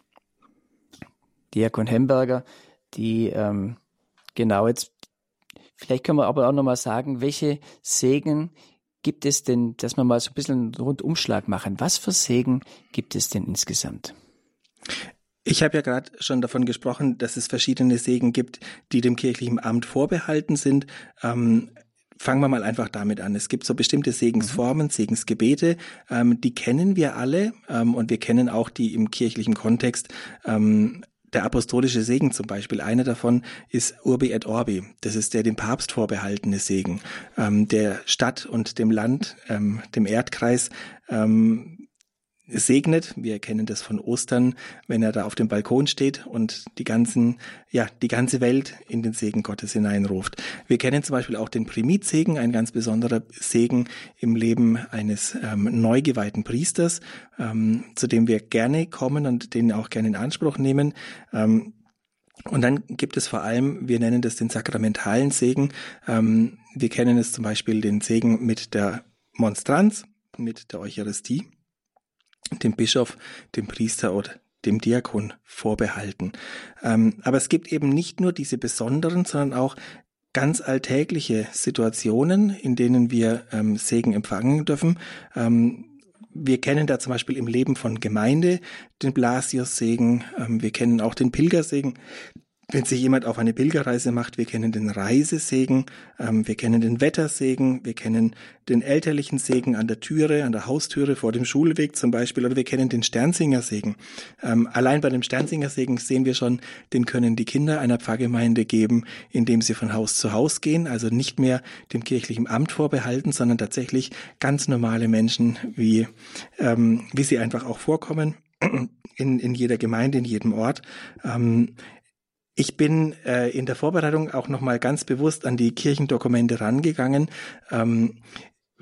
Diakon Hemberger, die ähm, genau jetzt, vielleicht können wir aber auch nochmal sagen, welche Segen gibt es denn, dass wir mal so ein bisschen einen Rundumschlag machen. Was für Segen gibt es denn insgesamt? Ich habe ja gerade schon davon gesprochen, dass es verschiedene Segen gibt, die dem kirchlichen Amt vorbehalten sind. Ähm, fangen wir mal einfach damit an. Es gibt so bestimmte Segensformen, mhm. Segensgebete, ähm, die kennen wir alle ähm, und wir kennen auch die im kirchlichen Kontext ähm, der apostolische Segen zum Beispiel, einer davon ist Urbi et Orbi. Das ist der dem Papst vorbehaltene Segen, ähm, der Stadt und dem Land, ähm, dem Erdkreis ähm, segnet. Wir kennen das von Ostern, wenn er da auf dem Balkon steht und die ganzen, ja, die ganze Welt in den Segen Gottes hineinruft. Wir kennen zum Beispiel auch den Primidsegen, ein ganz besonderer Segen im Leben eines ähm, neu geweihten Priesters, ähm, zu dem wir gerne kommen und den auch gerne in Anspruch nehmen. Ähm, und dann gibt es vor allem, wir nennen das den sakramentalen Segen. Ähm, wir kennen es zum Beispiel den Segen mit der Monstranz, mit der Eucharistie dem Bischof, dem Priester oder dem Diakon vorbehalten. Ähm, aber es gibt eben nicht nur diese besonderen, sondern auch ganz alltägliche Situationen, in denen wir ähm, Segen empfangen dürfen. Ähm, wir kennen da zum Beispiel im Leben von Gemeinde den Blasius-Segen. Ähm, wir kennen auch den Pilgersegen, wenn sich jemand auf eine Pilgerreise macht, wir kennen den Reisesegen, ähm, wir kennen den Wettersegen, wir kennen den elterlichen Segen an der Türe, an der Haustüre vor dem Schulweg zum Beispiel, oder wir kennen den Sternsingersegen. Ähm, allein bei dem Sternsingersegen sehen wir schon, den können die Kinder einer Pfarrgemeinde geben, indem sie von Haus zu Haus gehen, also nicht mehr dem kirchlichen Amt vorbehalten, sondern tatsächlich ganz normale Menschen, wie, ähm, wie sie einfach auch vorkommen in, in jeder Gemeinde, in jedem Ort. Ähm, ich bin äh, in der Vorbereitung auch nochmal ganz bewusst an die Kirchendokumente rangegangen. Ähm,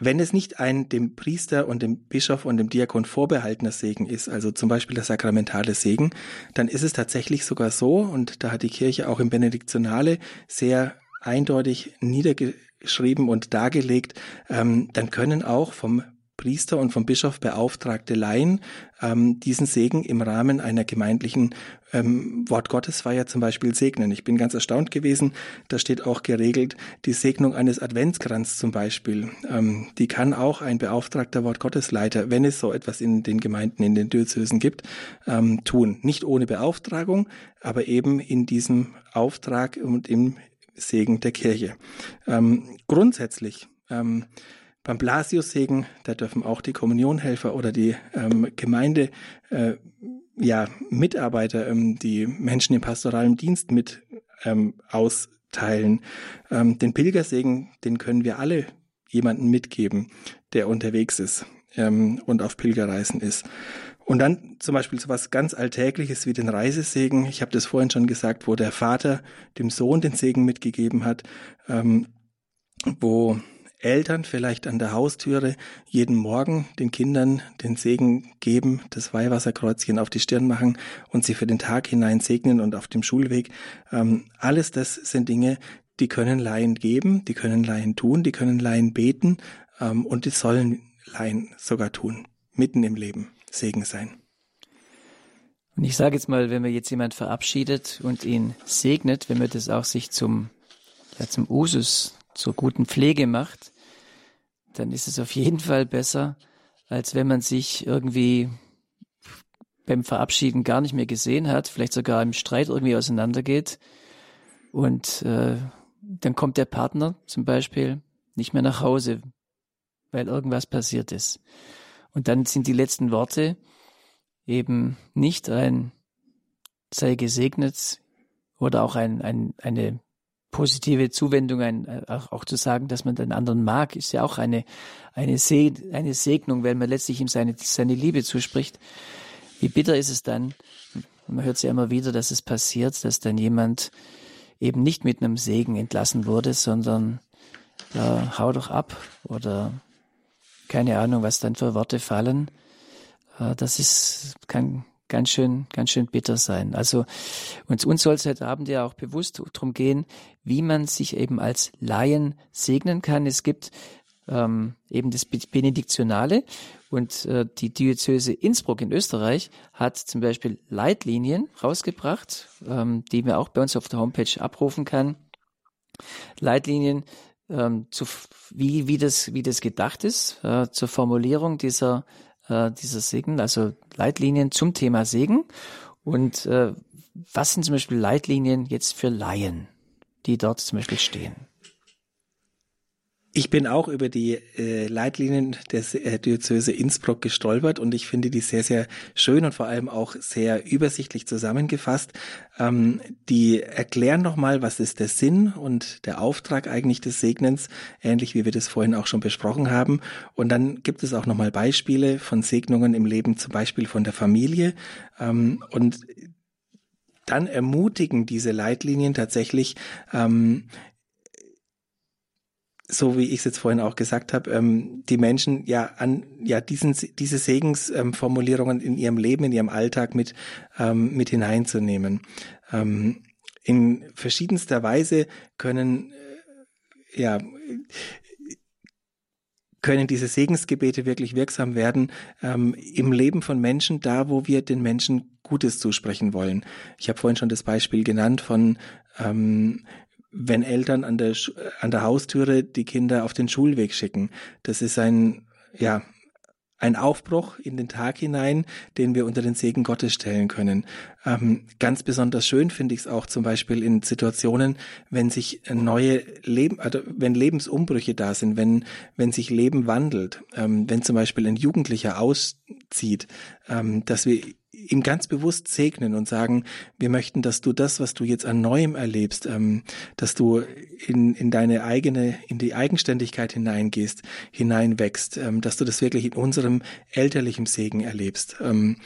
wenn es nicht ein dem Priester und dem Bischof und dem Diakon vorbehaltener Segen ist, also zum Beispiel der sakramentale Segen, dann ist es tatsächlich sogar so, und da hat die Kirche auch im Benediktionale sehr eindeutig niedergeschrieben und dargelegt, ähm, dann können auch vom Priester und vom Bischof beauftragte Laien ähm, diesen Segen im Rahmen einer gemeindlichen ähm, Wortgottesfeier zum Beispiel segnen. Ich bin ganz erstaunt gewesen, da steht auch geregelt die Segnung eines Adventskranz zum Beispiel. Ähm, die kann auch ein beauftragter Wortgottesleiter, wenn es so etwas in den Gemeinden, in den Diözesen gibt, ähm, tun. Nicht ohne Beauftragung, aber eben in diesem Auftrag und im Segen der Kirche. Ähm, grundsätzlich ähm, beim Blasiussegen, da dürfen auch die Kommunionhelfer oder die ähm, Gemeindemitglieder ja, Mitarbeiter, ähm, die Menschen im pastoralen Dienst mit ähm, austeilen. Ähm, den Pilgersegen, den können wir alle jemanden mitgeben, der unterwegs ist ähm, und auf Pilgerreisen ist. Und dann zum Beispiel so was ganz Alltägliches wie den Reisesegen. Ich habe das vorhin schon gesagt, wo der Vater dem Sohn den Segen mitgegeben hat, ähm, wo Eltern vielleicht an der Haustüre jeden Morgen den Kindern den Segen geben, das Weihwasserkreuzchen auf die Stirn machen und sie für den Tag hinein segnen und auf dem Schulweg. Ähm, alles das sind Dinge, die können Laien geben, die können Laien tun, die können Laien beten ähm, und die sollen Laien sogar tun, mitten im Leben Segen sein. Und ich sage jetzt mal, wenn man jetzt jemand verabschiedet und ihn segnet, wenn man das auch sich zum, ja, zum Usus, zur guten Pflege macht, dann ist es auf jeden Fall besser, als wenn man sich irgendwie beim Verabschieden gar nicht mehr gesehen hat, vielleicht sogar im Streit irgendwie auseinandergeht und äh, dann kommt der Partner zum Beispiel nicht mehr nach Hause, weil irgendwas passiert ist. Und dann sind die letzten Worte eben nicht ein sei gesegnet oder auch ein, ein, eine positive Zuwendung, ein, auch, zu sagen, dass man den anderen mag, ist ja auch eine, eine, Se eine Segnung, weil man letztlich ihm seine, seine Liebe zuspricht. Wie bitter ist es dann, man hört es ja immer wieder, dass es passiert, dass dann jemand eben nicht mit einem Segen entlassen wurde, sondern ja, hau doch ab oder keine Ahnung, was dann für Worte fallen. Äh, das ist, kann ganz schön, ganz schön bitter sein. Also, und uns soll es heute Abend ja auch bewusst darum gehen, wie man sich eben als Laien segnen kann. Es gibt ähm, eben das Benediktionale und äh, die Diözese Innsbruck in Österreich hat zum Beispiel Leitlinien rausgebracht, ähm, die man auch bei uns auf der Homepage abrufen kann. Leitlinien ähm, zu, wie, wie, das, wie das gedacht ist, äh, zur Formulierung dieser, äh, dieser Segen, also Leitlinien zum Thema Segen. Und äh, was sind zum Beispiel Leitlinien jetzt für Laien, die dort zum Beispiel stehen? Ich bin auch über die äh, Leitlinien der äh, Diözese Innsbruck gestolpert und ich finde die sehr, sehr schön und vor allem auch sehr übersichtlich zusammengefasst. Ähm, die erklären nochmal, was ist der Sinn und der Auftrag eigentlich des Segnens, ähnlich wie wir das vorhin auch schon besprochen haben. Und dann gibt es auch nochmal Beispiele von Segnungen im Leben, zum Beispiel von der Familie. Ähm, und dann ermutigen diese Leitlinien tatsächlich, ähm, so wie ich es jetzt vorhin auch gesagt habe, ähm, die Menschen ja an ja diesen diese Segensformulierungen in ihrem Leben, in ihrem Alltag mit ähm, mit hineinzunehmen. Ähm, in verschiedenster Weise können äh, ja können diese Segensgebete wirklich wirksam werden ähm, im Leben von Menschen, da wo wir den Menschen Gutes zusprechen wollen. Ich habe vorhin schon das Beispiel genannt von ähm, wenn Eltern an der, an der Haustüre die Kinder auf den Schulweg schicken. Das ist ein, ja, ein Aufbruch in den Tag hinein, den wir unter den Segen Gottes stellen können. Ähm, ganz besonders schön finde ich es auch zum Beispiel in Situationen, wenn sich neue Leben, also wenn Lebensumbrüche da sind, wenn wenn sich Leben wandelt, ähm, wenn zum Beispiel ein Jugendlicher auszieht, ähm, dass wir ihm ganz bewusst segnen und sagen, wir möchten, dass du das, was du jetzt an Neuem erlebst, ähm, dass du in, in deine eigene, in die Eigenständigkeit hineingehst, hineinwächst, ähm, dass du das wirklich in unserem elterlichen Segen erlebst. Ähm,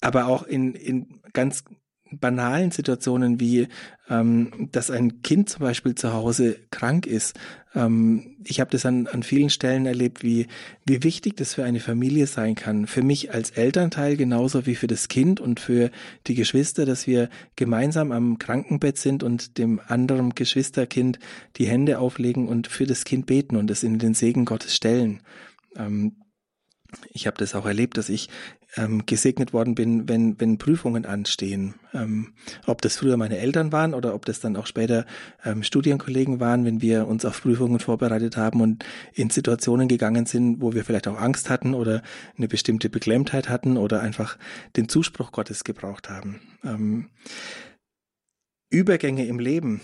aber auch in, in ganz banalen Situationen wie, ähm, dass ein Kind zum Beispiel zu Hause krank ist. Ähm, ich habe das an, an vielen Stellen erlebt, wie, wie wichtig das für eine Familie sein kann. Für mich als Elternteil genauso wie für das Kind und für die Geschwister, dass wir gemeinsam am Krankenbett sind und dem anderen Geschwisterkind die Hände auflegen und für das Kind beten und es in den Segen Gottes stellen. Ähm, ich habe das auch erlebt, dass ich ähm, gesegnet worden bin, wenn, wenn Prüfungen anstehen. Ähm, ob das früher meine Eltern waren oder ob das dann auch später ähm, Studienkollegen waren, wenn wir uns auf Prüfungen vorbereitet haben und in Situationen gegangen sind, wo wir vielleicht auch Angst hatten oder eine bestimmte Beklemmtheit hatten oder einfach den Zuspruch Gottes gebraucht haben. Ähm, Übergänge im Leben,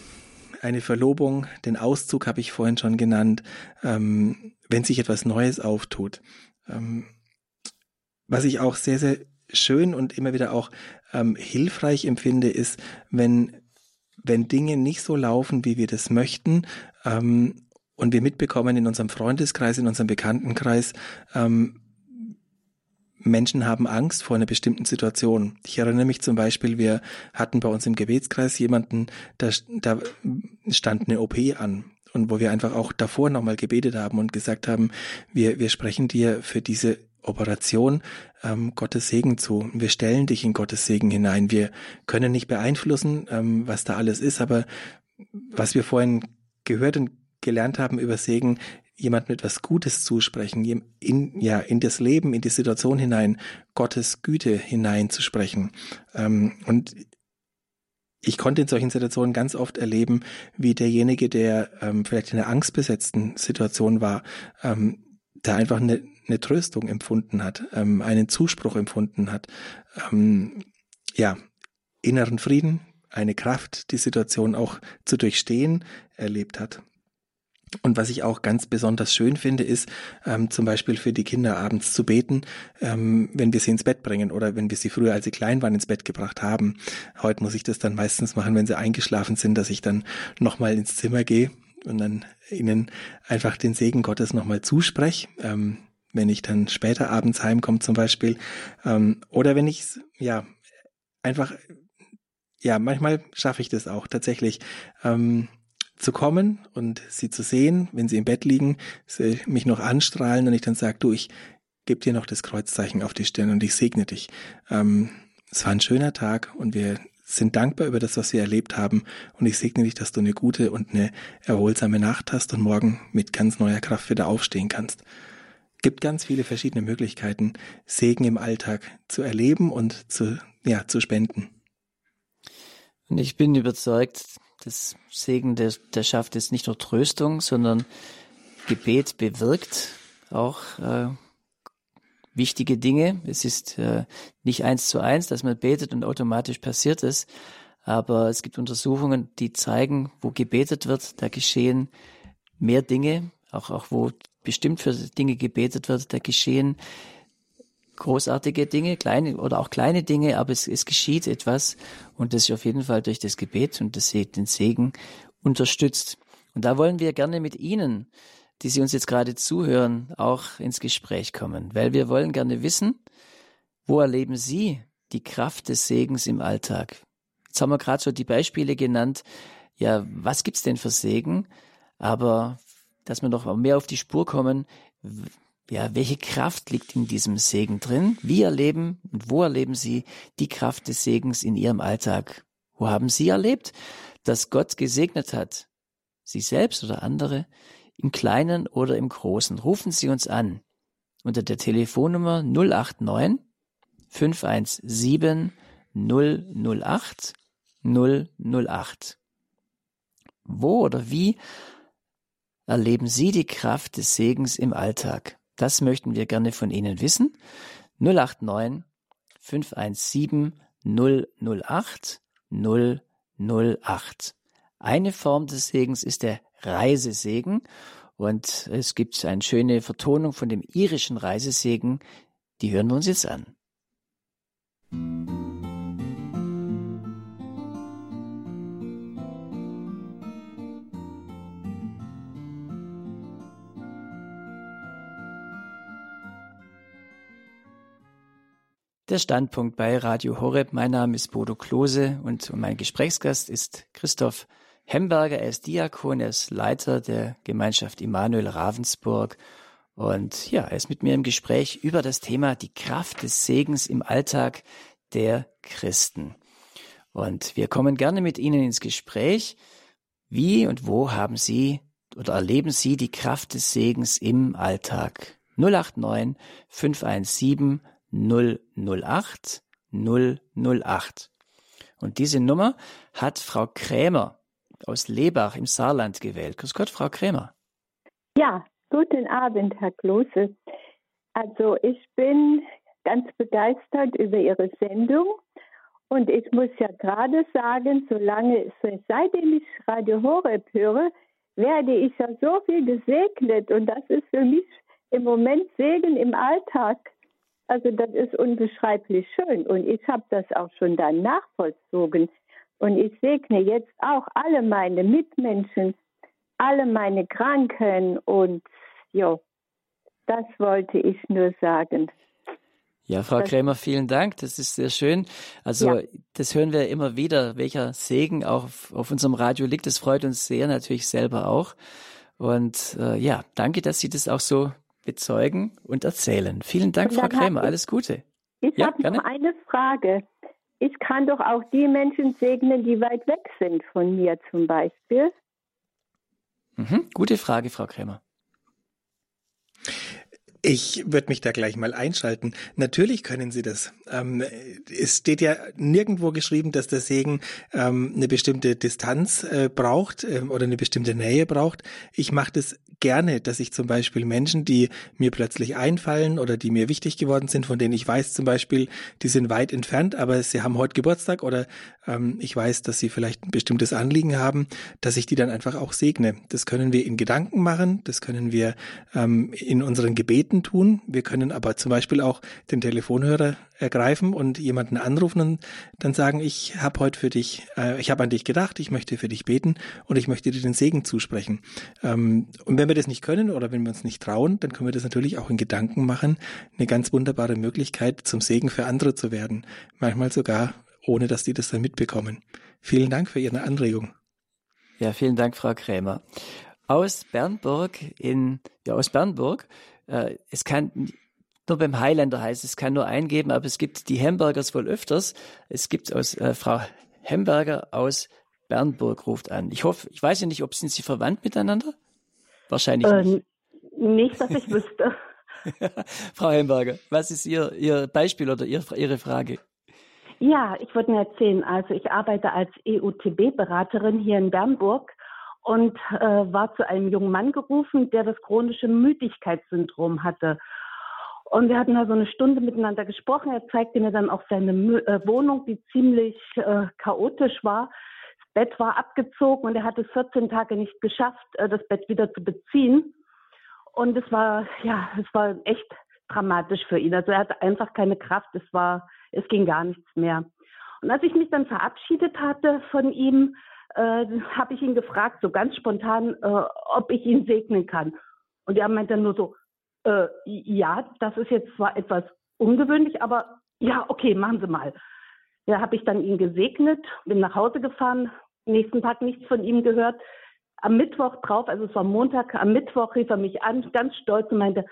eine Verlobung, den Auszug habe ich vorhin schon genannt, ähm, wenn sich etwas Neues auftut. Ähm, was ich auch sehr, sehr schön und immer wieder auch ähm, hilfreich empfinde, ist, wenn, wenn Dinge nicht so laufen, wie wir das möchten, ähm, und wir mitbekommen in unserem Freundeskreis, in unserem Bekanntenkreis, ähm, Menschen haben Angst vor einer bestimmten Situation. Ich erinnere mich zum Beispiel, wir hatten bei uns im Gebetskreis jemanden, da, da stand eine OP an und wo wir einfach auch davor nochmal gebetet haben und gesagt haben, wir, wir sprechen dir für diese Operation ähm, Gottes Segen zu. Wir stellen dich in Gottes Segen hinein. Wir können nicht beeinflussen, ähm, was da alles ist, aber was wir vorhin gehört und gelernt haben über Segen, jemandem etwas Gutes zusprechen, in, ja, in das Leben, in die Situation hinein, Gottes Güte hineinzusprechen. Ähm, und ich konnte in solchen Situationen ganz oft erleben, wie derjenige, der ähm, vielleicht in einer angstbesetzten Situation war, ähm, da einfach eine, eine Tröstung empfunden hat, ähm, einen Zuspruch empfunden hat, ähm, ja, inneren Frieden, eine Kraft, die Situation auch zu durchstehen, erlebt hat. Und was ich auch ganz besonders schön finde, ist ähm, zum Beispiel für die Kinder abends zu beten, ähm, wenn wir sie ins Bett bringen oder wenn wir sie früher, als sie klein waren, ins Bett gebracht haben. Heute muss ich das dann meistens machen, wenn sie eingeschlafen sind, dass ich dann nochmal ins Zimmer gehe und dann ihnen einfach den Segen Gottes nochmal zuspreche. Ähm, wenn ich dann später abends heimkomme zum Beispiel. Ähm, oder wenn ich ja einfach, ja, manchmal schaffe ich das auch tatsächlich. Ähm, zu kommen und sie zu sehen, wenn sie im Bett liegen, sie mich noch anstrahlen und ich dann sage, du, ich gebe dir noch das Kreuzzeichen auf die Stirn und ich segne dich. Ähm, es war ein schöner Tag und wir sind dankbar über das, was wir erlebt haben und ich segne dich, dass du eine gute und eine erholsame Nacht hast und morgen mit ganz neuer Kraft wieder aufstehen kannst. Gibt ganz viele verschiedene Möglichkeiten, Segen im Alltag zu erleben und zu, ja, zu spenden. Und ich bin überzeugt, das Segen, der, der schafft jetzt nicht nur Tröstung, sondern Gebet bewirkt auch äh, wichtige Dinge. Es ist äh, nicht eins zu eins, dass man betet und automatisch passiert es. Aber es gibt Untersuchungen, die zeigen, wo gebetet wird, da geschehen mehr Dinge, auch, auch wo bestimmt für Dinge gebetet wird, da geschehen großartige Dinge, kleine oder auch kleine Dinge, aber es, es geschieht etwas und das ist auf jeden Fall durch das Gebet und das, den Segen unterstützt. Und da wollen wir gerne mit Ihnen, die Sie uns jetzt gerade zuhören, auch ins Gespräch kommen, weil wir wollen gerne wissen, wo erleben Sie die Kraft des Segens im Alltag? Jetzt haben wir gerade so die Beispiele genannt. Ja, was gibt's denn für Segen? Aber dass wir noch mehr auf die Spur kommen, ja, welche Kraft liegt in diesem Segen drin? Wie erleben und wo erleben Sie die Kraft des Segens in Ihrem Alltag? Wo haben Sie erlebt, dass Gott gesegnet hat? Sie selbst oder andere? Im Kleinen oder im Großen? Rufen Sie uns an unter der Telefonnummer 089 517 008 008. Wo oder wie erleben Sie die Kraft des Segens im Alltag? Das möchten wir gerne von Ihnen wissen. 089 517 008 008. Eine Form des Segens ist der Reisesegen und es gibt eine schöne Vertonung von dem irischen Reisesegen, die hören wir uns jetzt an. Der Standpunkt bei Radio Horeb. Mein Name ist Bodo Klose und mein Gesprächsgast ist Christoph Hemberger. Er ist Diakon, er ist Leiter der Gemeinschaft Immanuel Ravensburg. Und ja, er ist mit mir im Gespräch über das Thema die Kraft des Segens im Alltag der Christen. Und wir kommen gerne mit Ihnen ins Gespräch. Wie und wo haben Sie oder erleben Sie die Kraft des Segens im Alltag? 089 517 008 008. Und diese Nummer hat Frau Krämer aus Lebach im Saarland gewählt. Grüß Gott, Frau Krämer. Ja, guten Abend, Herr Klose. Also ich bin ganz begeistert über Ihre Sendung und ich muss ja gerade sagen, solange, seitdem ich Radio Horeb höre, werde ich ja so viel gesegnet und das ist für mich im Moment Segen im Alltag. Also das ist unbeschreiblich schön und ich habe das auch schon dann nachvollzogen. Und ich segne jetzt auch alle meine Mitmenschen, alle meine Kranken und ja, das wollte ich nur sagen. Ja, Frau das, Krämer, vielen Dank. Das ist sehr schön. Also, ja. das hören wir immer wieder, welcher Segen auch auf, auf, unserem Radio liegt. Das freut uns sehr, natürlich selber auch. Und äh, ja, danke, dass Sie das auch so bezeugen und erzählen. Vielen Dank, Frau Krämer. Ich, Alles Gute. Ich ja, habe noch eine Frage. Ich kann doch auch die Menschen segnen, die weit weg sind von mir zum Beispiel. Mhm, gute Frage, Frau Krämer. Ich würde mich da gleich mal einschalten. Natürlich können Sie das. Ähm, es steht ja nirgendwo geschrieben, dass der Segen ähm, eine bestimmte Distanz äh, braucht äh, oder eine bestimmte Nähe braucht. Ich mache das gerne, dass ich zum Beispiel Menschen, die mir plötzlich einfallen oder die mir wichtig geworden sind, von denen ich weiß zum Beispiel, die sind weit entfernt, aber sie haben heute Geburtstag oder ähm, ich weiß, dass sie vielleicht ein bestimmtes Anliegen haben, dass ich die dann einfach auch segne. Das können wir in Gedanken machen, das können wir ähm, in unseren Gebeten tun. Wir können aber zum Beispiel auch den Telefonhörer ergreifen und jemanden anrufen und dann sagen, ich habe heute für dich, äh, ich habe an dich gedacht, ich möchte für dich beten und ich möchte dir den Segen zusprechen. Ähm, und wenn wir das nicht können oder wenn wir uns nicht trauen, dann können wir das natürlich auch in Gedanken machen. Eine ganz wunderbare Möglichkeit, zum Segen für andere zu werden. Manchmal sogar, ohne dass die das dann mitbekommen. Vielen Dank für Ihre Anregung. Ja, vielen Dank, Frau Krämer. Aus Bernburg in, ja, aus Bernburg, äh, es kann nur beim Highlander heißt, es kann nur eingeben, aber es gibt die Hamburgers wohl öfters. Es gibt aus äh, Frau Hamburger aus Bernburg ruft an. Ich hoffe, ich weiß ja nicht, ob sind Sie verwandt miteinander? Wahrscheinlich äh, nicht. Nicht, dass ich wüsste. Frau Hamburger, was ist Ihr, Ihr Beispiel oder Ihr, Ihre Frage? Ja, ich wollte mir erzählen, also ich arbeite als EUTB-Beraterin hier in Bernburg und äh, war zu einem jungen Mann gerufen, der das chronische Müdigkeitssyndrom hatte. Und wir hatten da so eine Stunde miteinander gesprochen. Er zeigte mir dann auch seine äh, Wohnung, die ziemlich äh, chaotisch war. Bett war abgezogen und er hatte 14 Tage nicht geschafft, äh, das Bett wieder zu beziehen. Und es war, ja, es war echt dramatisch für ihn. Also er hatte einfach keine Kraft. Es war, es ging gar nichts mehr. Und als ich mich dann verabschiedet hatte von ihm, äh, habe ich ihn gefragt, so ganz spontan, äh, ob ich ihn segnen kann. Und er meinte nur so, äh, ja, das ist jetzt zwar etwas ungewöhnlich, aber ja, okay, machen Sie mal. Da habe ich dann ihn gesegnet, bin nach Hause gefahren, nächsten Tag nichts von ihm gehört. Am Mittwoch drauf, also es war Montag, am Mittwoch rief er mich an, ganz stolz und meinte,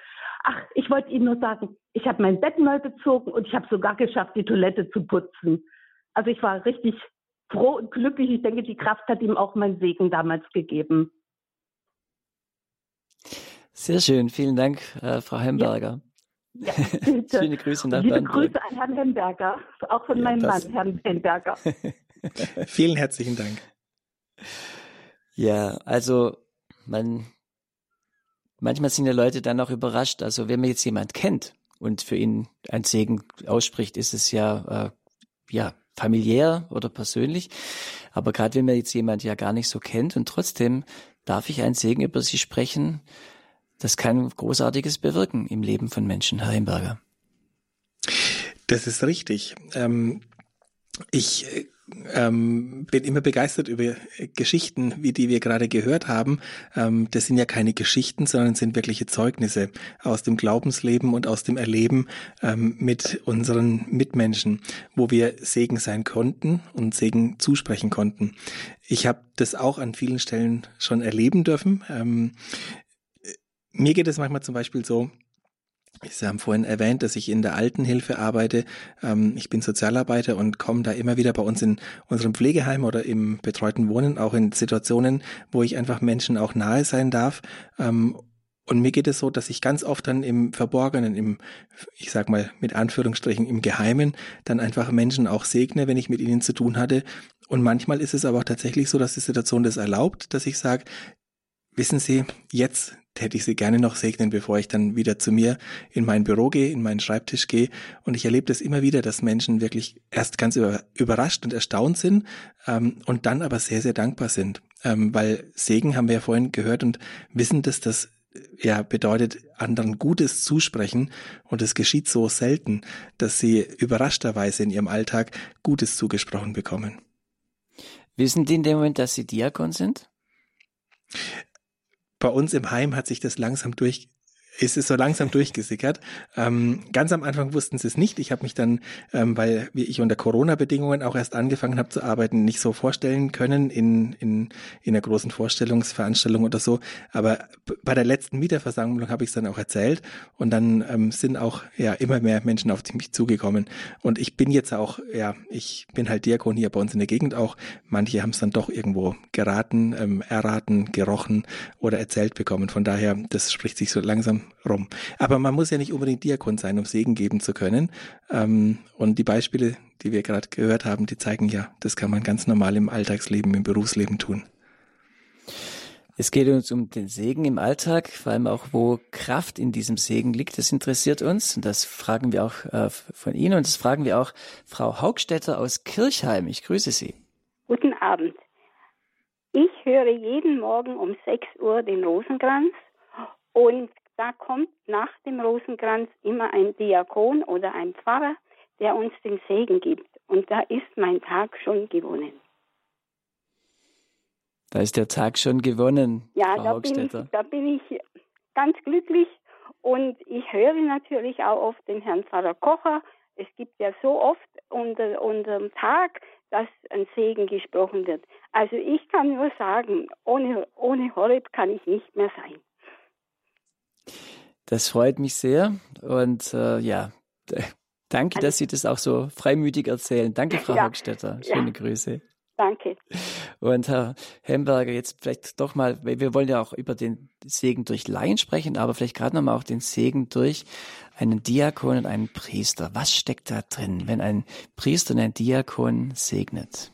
ach, ich wollte Ihnen nur sagen, ich habe mein Bett neu bezogen und ich habe sogar geschafft, die Toilette zu putzen. Also ich war richtig froh und glücklich. Ich denke, die Kraft hat ihm auch mein Segen damals gegeben. Sehr schön, vielen Dank, äh, Frau Hemberger. Ja. Ja, Schöne Grüße nach Liebe Grüße an Herrn Hemberger, auch von ja, meinem Mann, Herrn Hemberger. Vielen herzlichen Dank. Ja, also man, manchmal sind ja Leute dann auch überrascht. Also wenn man jetzt jemand kennt und für ihn ein Segen ausspricht, ist es ja, äh, ja familiär oder persönlich. Aber gerade wenn man jetzt jemand ja gar nicht so kennt und trotzdem darf ich einen Segen über sie sprechen, das kann Großartiges bewirken im Leben von Menschen, Herr Himberger. Das ist richtig. Ähm, ich ähm, bin immer begeistert über Geschichten, wie die wir gerade gehört haben. Ähm, das sind ja keine Geschichten, sondern sind wirkliche Zeugnisse aus dem Glaubensleben und aus dem Erleben ähm, mit unseren Mitmenschen, wo wir Segen sein konnten und Segen zusprechen konnten. Ich habe das auch an vielen Stellen schon erleben dürfen. Ähm, mir geht es manchmal zum Beispiel so, Sie haben vorhin erwähnt, dass ich in der Altenhilfe arbeite. Ähm, ich bin Sozialarbeiter und komme da immer wieder bei uns in unserem Pflegeheim oder im betreuten Wohnen auch in Situationen, wo ich einfach Menschen auch nahe sein darf. Ähm, und mir geht es so, dass ich ganz oft dann im Verborgenen, im, ich sag mal mit Anführungsstrichen, im Geheimen, dann einfach Menschen auch segne, wenn ich mit ihnen zu tun hatte. Und manchmal ist es aber auch tatsächlich so, dass die Situation das erlaubt, dass ich sage, wissen Sie, jetzt hätte ich sie gerne noch segnen, bevor ich dann wieder zu mir in mein Büro gehe, in meinen Schreibtisch gehe. Und ich erlebe das immer wieder, dass Menschen wirklich erst ganz über, überrascht und erstaunt sind ähm, und dann aber sehr, sehr dankbar sind. Ähm, weil Segen haben wir ja vorhin gehört und wissen, dass das ja bedeutet anderen Gutes zusprechen und es geschieht so selten, dass sie überraschterweise in ihrem Alltag Gutes zugesprochen bekommen. Wissen die in dem Moment, dass sie Diakon sind? Bei uns im Heim hat sich das langsam durch ist es so langsam durchgesickert. Ähm, ganz am Anfang wussten sie es nicht. Ich habe mich dann, ähm, weil ich unter Corona-Bedingungen auch erst angefangen habe zu arbeiten, nicht so vorstellen können in, in, in einer großen Vorstellungsveranstaltung oder so. Aber bei der letzten Mieterversammlung habe ich es dann auch erzählt und dann ähm, sind auch ja immer mehr Menschen auf mich zugekommen. Und ich bin jetzt auch, ja, ich bin halt Diakon hier bei uns in der Gegend auch. Manche haben es dann doch irgendwo geraten, ähm, erraten, gerochen oder erzählt bekommen. Von daher, das spricht sich so langsam rum. Aber man muss ja nicht unbedingt Diakon sein, um Segen geben zu können. Ähm, und die Beispiele, die wir gerade gehört haben, die zeigen ja, das kann man ganz normal im Alltagsleben, im Berufsleben tun. Es geht uns um den Segen im Alltag, vor allem auch, wo Kraft in diesem Segen liegt. Das interessiert uns und das fragen wir auch äh, von Ihnen und das fragen wir auch Frau Haugstetter aus Kirchheim. Ich grüße Sie. Guten Abend. Ich höre jeden Morgen um 6 Uhr den Rosenkranz und da kommt nach dem Rosenkranz immer ein Diakon oder ein Pfarrer, der uns den Segen gibt. Und da ist mein Tag schon gewonnen. Da ist der Tag schon gewonnen. Ja, Frau da bin, ich, da bin ich ganz glücklich. Und ich höre natürlich auch oft den Herrn Pfarrer Kocher. Es gibt ja so oft unter, unter dem Tag, dass ein Segen gesprochen wird. Also ich kann nur sagen, ohne, ohne Horeb kann ich nicht mehr sein. Das freut mich sehr. Und äh, ja, danke, dass Sie das auch so freimütig erzählen. Danke, Frau ja. Hockstetter. Schöne ja. Grüße. Danke. Und Herr Hemberger, jetzt vielleicht doch mal, wir wollen ja auch über den Segen durch Laien sprechen, aber vielleicht gerade nochmal auch den Segen durch einen Diakon und einen Priester. Was steckt da drin, wenn ein Priester und ein Diakon segnet?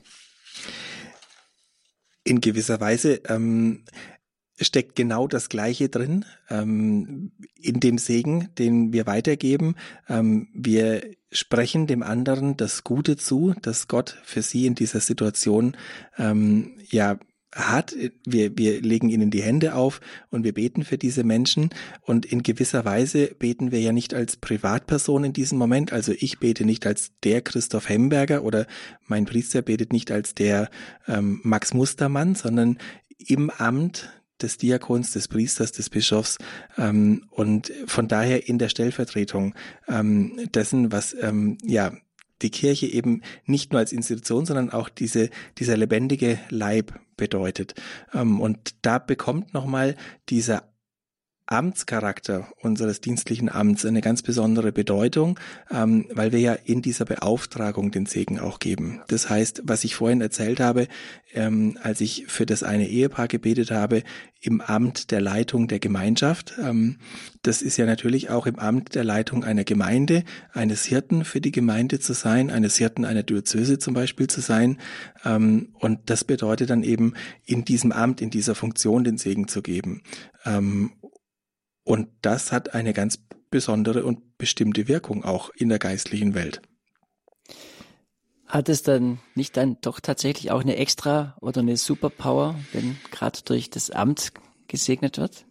In gewisser Weise ähm, steckt genau das Gleiche drin ähm, in dem Segen, den wir weitergeben. Ähm, wir sprechen dem anderen das Gute zu, das Gott für sie in dieser Situation ähm, ja hat. Wir, wir legen ihnen die Hände auf und wir beten für diese Menschen. Und in gewisser Weise beten wir ja nicht als Privatperson in diesem Moment. Also ich bete nicht als der Christoph Hemberger oder mein Priester betet nicht als der ähm, Max Mustermann, sondern im Amt des Diakons, des Priesters, des Bischofs ähm, und von daher in der Stellvertretung ähm, dessen, was ähm, ja die Kirche eben nicht nur als Institution, sondern auch diese, dieser lebendige Leib bedeutet. Ähm, und da bekommt nochmal dieser Amtscharakter unseres dienstlichen Amts eine ganz besondere Bedeutung, ähm, weil wir ja in dieser Beauftragung den Segen auch geben. Das heißt, was ich vorhin erzählt habe, ähm, als ich für das eine Ehepaar gebetet habe, im Amt der Leitung der Gemeinschaft, ähm, das ist ja natürlich auch im Amt der Leitung einer Gemeinde, eines Hirten für die Gemeinde zu sein, eines Hirten einer Diözese zum Beispiel zu sein. Ähm, und das bedeutet dann eben, in diesem Amt, in dieser Funktion den Segen zu geben. Ähm, und das hat eine ganz besondere und bestimmte Wirkung auch in der geistlichen Welt. Hat es dann nicht dann doch tatsächlich auch eine extra oder eine Superpower, wenn gerade durch das Amt gesegnet wird?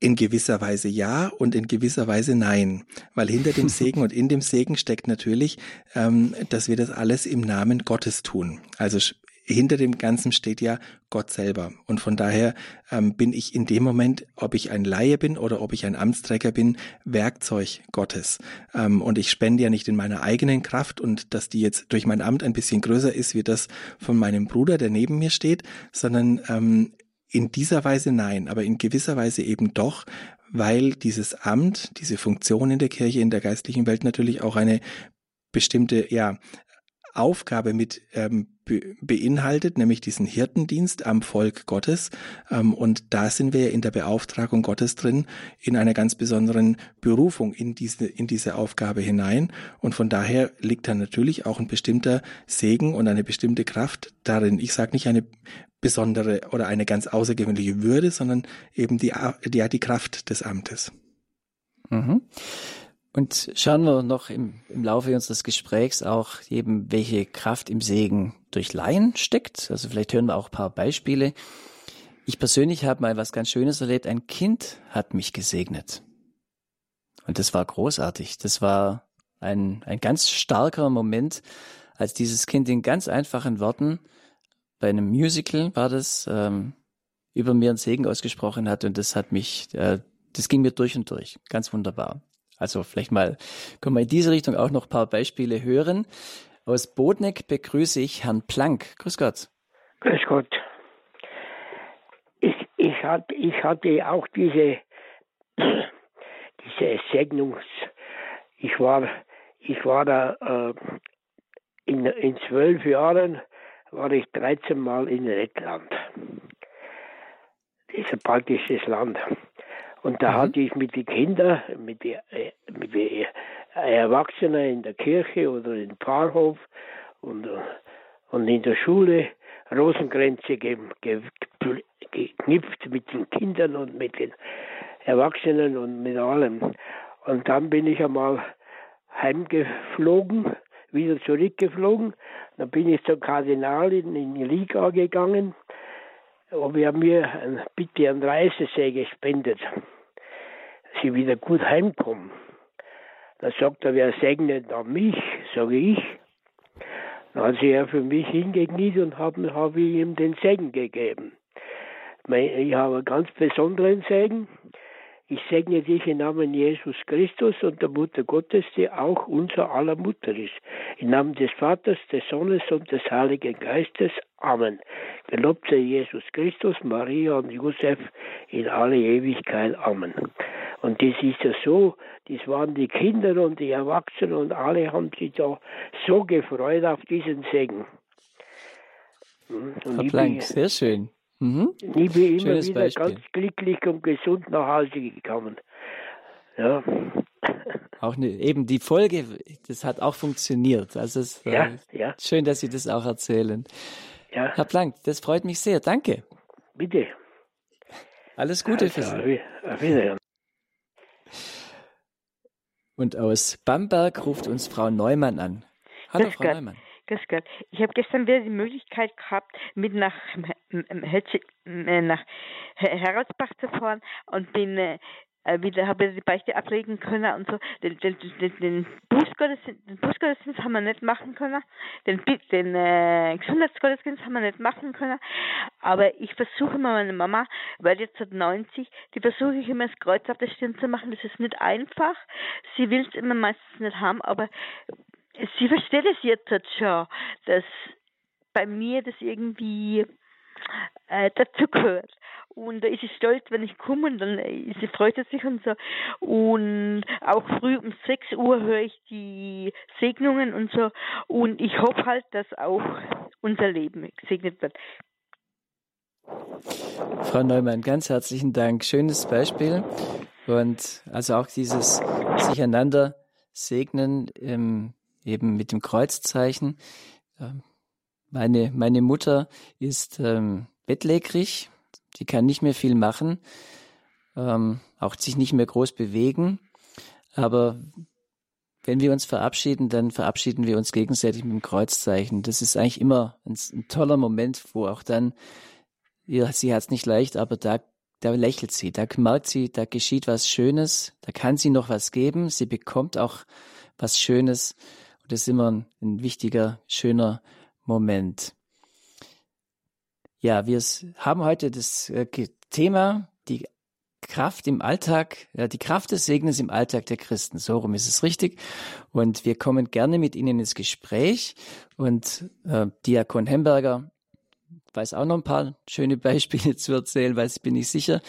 In gewisser Weise ja und in gewisser Weise nein, weil hinter dem Segen und in dem Segen steckt natürlich, ähm, dass wir das alles im Namen Gottes tun. Also hinter dem Ganzen steht ja Gott selber. Und von daher ähm, bin ich in dem Moment, ob ich ein Laie bin oder ob ich ein Amtsträger bin, Werkzeug Gottes. Ähm, und ich spende ja nicht in meiner eigenen Kraft und dass die jetzt durch mein Amt ein bisschen größer ist wie das von meinem Bruder, der neben mir steht, sondern ähm, in dieser Weise nein, aber in gewisser Weise eben doch, weil dieses Amt, diese Funktion in der Kirche, in der geistlichen Welt natürlich auch eine bestimmte, ja, Aufgabe mit ähm, be beinhaltet, nämlich diesen Hirtendienst am Volk Gottes. Ähm, und da sind wir in der Beauftragung Gottes drin, in einer ganz besonderen Berufung in diese, in diese Aufgabe hinein. Und von daher liegt da natürlich auch ein bestimmter Segen und eine bestimmte Kraft darin. Ich sage nicht eine besondere oder eine ganz außergewöhnliche Würde, sondern eben die, die, die Kraft des Amtes. Mhm. Und schauen wir noch im, im Laufe unseres Gesprächs auch eben, welche Kraft im Segen durch Laien steckt. Also vielleicht hören wir auch ein paar Beispiele. Ich persönlich habe mal was ganz Schönes erlebt. Ein Kind hat mich gesegnet. Und das war großartig. Das war ein, ein ganz starker Moment, als dieses Kind in ganz einfachen Worten bei einem Musical war das, ähm, über mir einen Segen ausgesprochen hat und das hat mich, äh, das ging mir durch und durch. Ganz wunderbar. Also vielleicht mal können wir in diese Richtung auch noch ein paar Beispiele hören. Aus Bodneck begrüße ich Herrn Planck. Grüß Gott. Grüß Gott. Ich, ich, hat, ich hatte auch diese, diese Segnungs... Ich war, ich war da äh, in, in zwölf Jahren war ich 13 Mal in Lettland. Das ist ein baltisches Land. Und da mhm. hatte ich mit den Kindern, mit den, äh, mit den Erwachsenen in der Kirche oder im Pfarrhof und, und in der Schule Rosenkränze geknüpft mit den Kindern und mit den Erwachsenen und mit allem. Und dann bin ich einmal heimgeflogen, wieder zurückgeflogen. Dann bin ich zur Kardinalin in die Liga gegangen, ob er mir ein, bitte einen Reisesäge spendet, ich wieder gut heimkomme. Dann sagt er, wer segnet da mich, sage ich. Dann hat sich er für mich hingekniet und habe hab ihm den Segen gegeben. Ich habe einen ganz besonderen Segen. Ich segne dich im Namen Jesus Christus und der Mutter Gottes, die auch unser aller Mutter ist. Im Namen des Vaters, des Sohnes und des Heiligen Geistes. Amen. Gelobt sei Jesus Christus, Maria und Josef in alle Ewigkeit. Amen. Und das ist ja so, das waren die Kinder und die Erwachsenen und alle haben sich da so gefreut auf diesen Segen. Und Herr sehr schön. Mhm. Ich bin immer Schönes wieder Beispiel. ganz glücklich und gesund nach Hause gekommen. Ja. Auch ne, eben die Folge, das hat auch funktioniert. Also es, ja, äh, ja. schön, dass Sie das auch erzählen. Ja. Herr Planck, das freut mich sehr. Danke. Bitte. Alles Gute also, für Sie. Auf Wiedersehen. Und aus Bamberg ruft uns Frau Neumann an. Hallo, Frau Neumann. Grüß Gott. Ich habe gestern wieder die Möglichkeit gehabt, mit nach, äh, nach Herausbach zu fahren und bin äh, wieder habe die Beichte ablegen können und so. Den, den, den, den Bußgottesdienst, den Bußgottesdienst haben wir nicht machen können. Den, den äh, Gesundheitsgottesdienst haben wir nicht machen können. Aber ich versuche mal meine Mama, weil jetzt hat 90, die versuche ich immer das Kreuz auf der Stirn zu machen. Das ist nicht einfach. Sie will es immer meistens nicht haben, aber sie versteht es jetzt halt schon, dass bei mir das irgendwie äh, dazu gehört. Und da ist sie stolz, wenn ich komme und dann äh, sie freut sie sich und so. Und auch früh um 6 Uhr höre ich die Segnungen und so. Und ich hoffe halt, dass auch unser Leben gesegnet wird. Frau Neumann, ganz herzlichen Dank. Schönes Beispiel. Und also auch dieses sich einander segnen im eben mit dem Kreuzzeichen. Ähm, meine, meine Mutter ist ähm, bettlägerig, die kann nicht mehr viel machen, ähm, auch sich nicht mehr groß bewegen. Aber wenn wir uns verabschieden, dann verabschieden wir uns gegenseitig mit dem Kreuzzeichen. Das ist eigentlich immer ein, ein toller Moment, wo auch dann, ja, sie hat es nicht leicht, aber da, da lächelt sie, da merkt sie, da geschieht was Schönes, da kann sie noch was geben, sie bekommt auch was Schönes und das ist immer ein, ein wichtiger, schöner Moment. Ja, wir haben heute das äh, Thema, die Kraft im Alltag, ja, die Kraft des Segnens im Alltag der Christen. So rum ist es richtig. Und wir kommen gerne mit Ihnen ins Gespräch. Und äh, Diakon Hemberger weiß auch noch ein paar schöne Beispiele zu erzählen, weil bin ich sicher.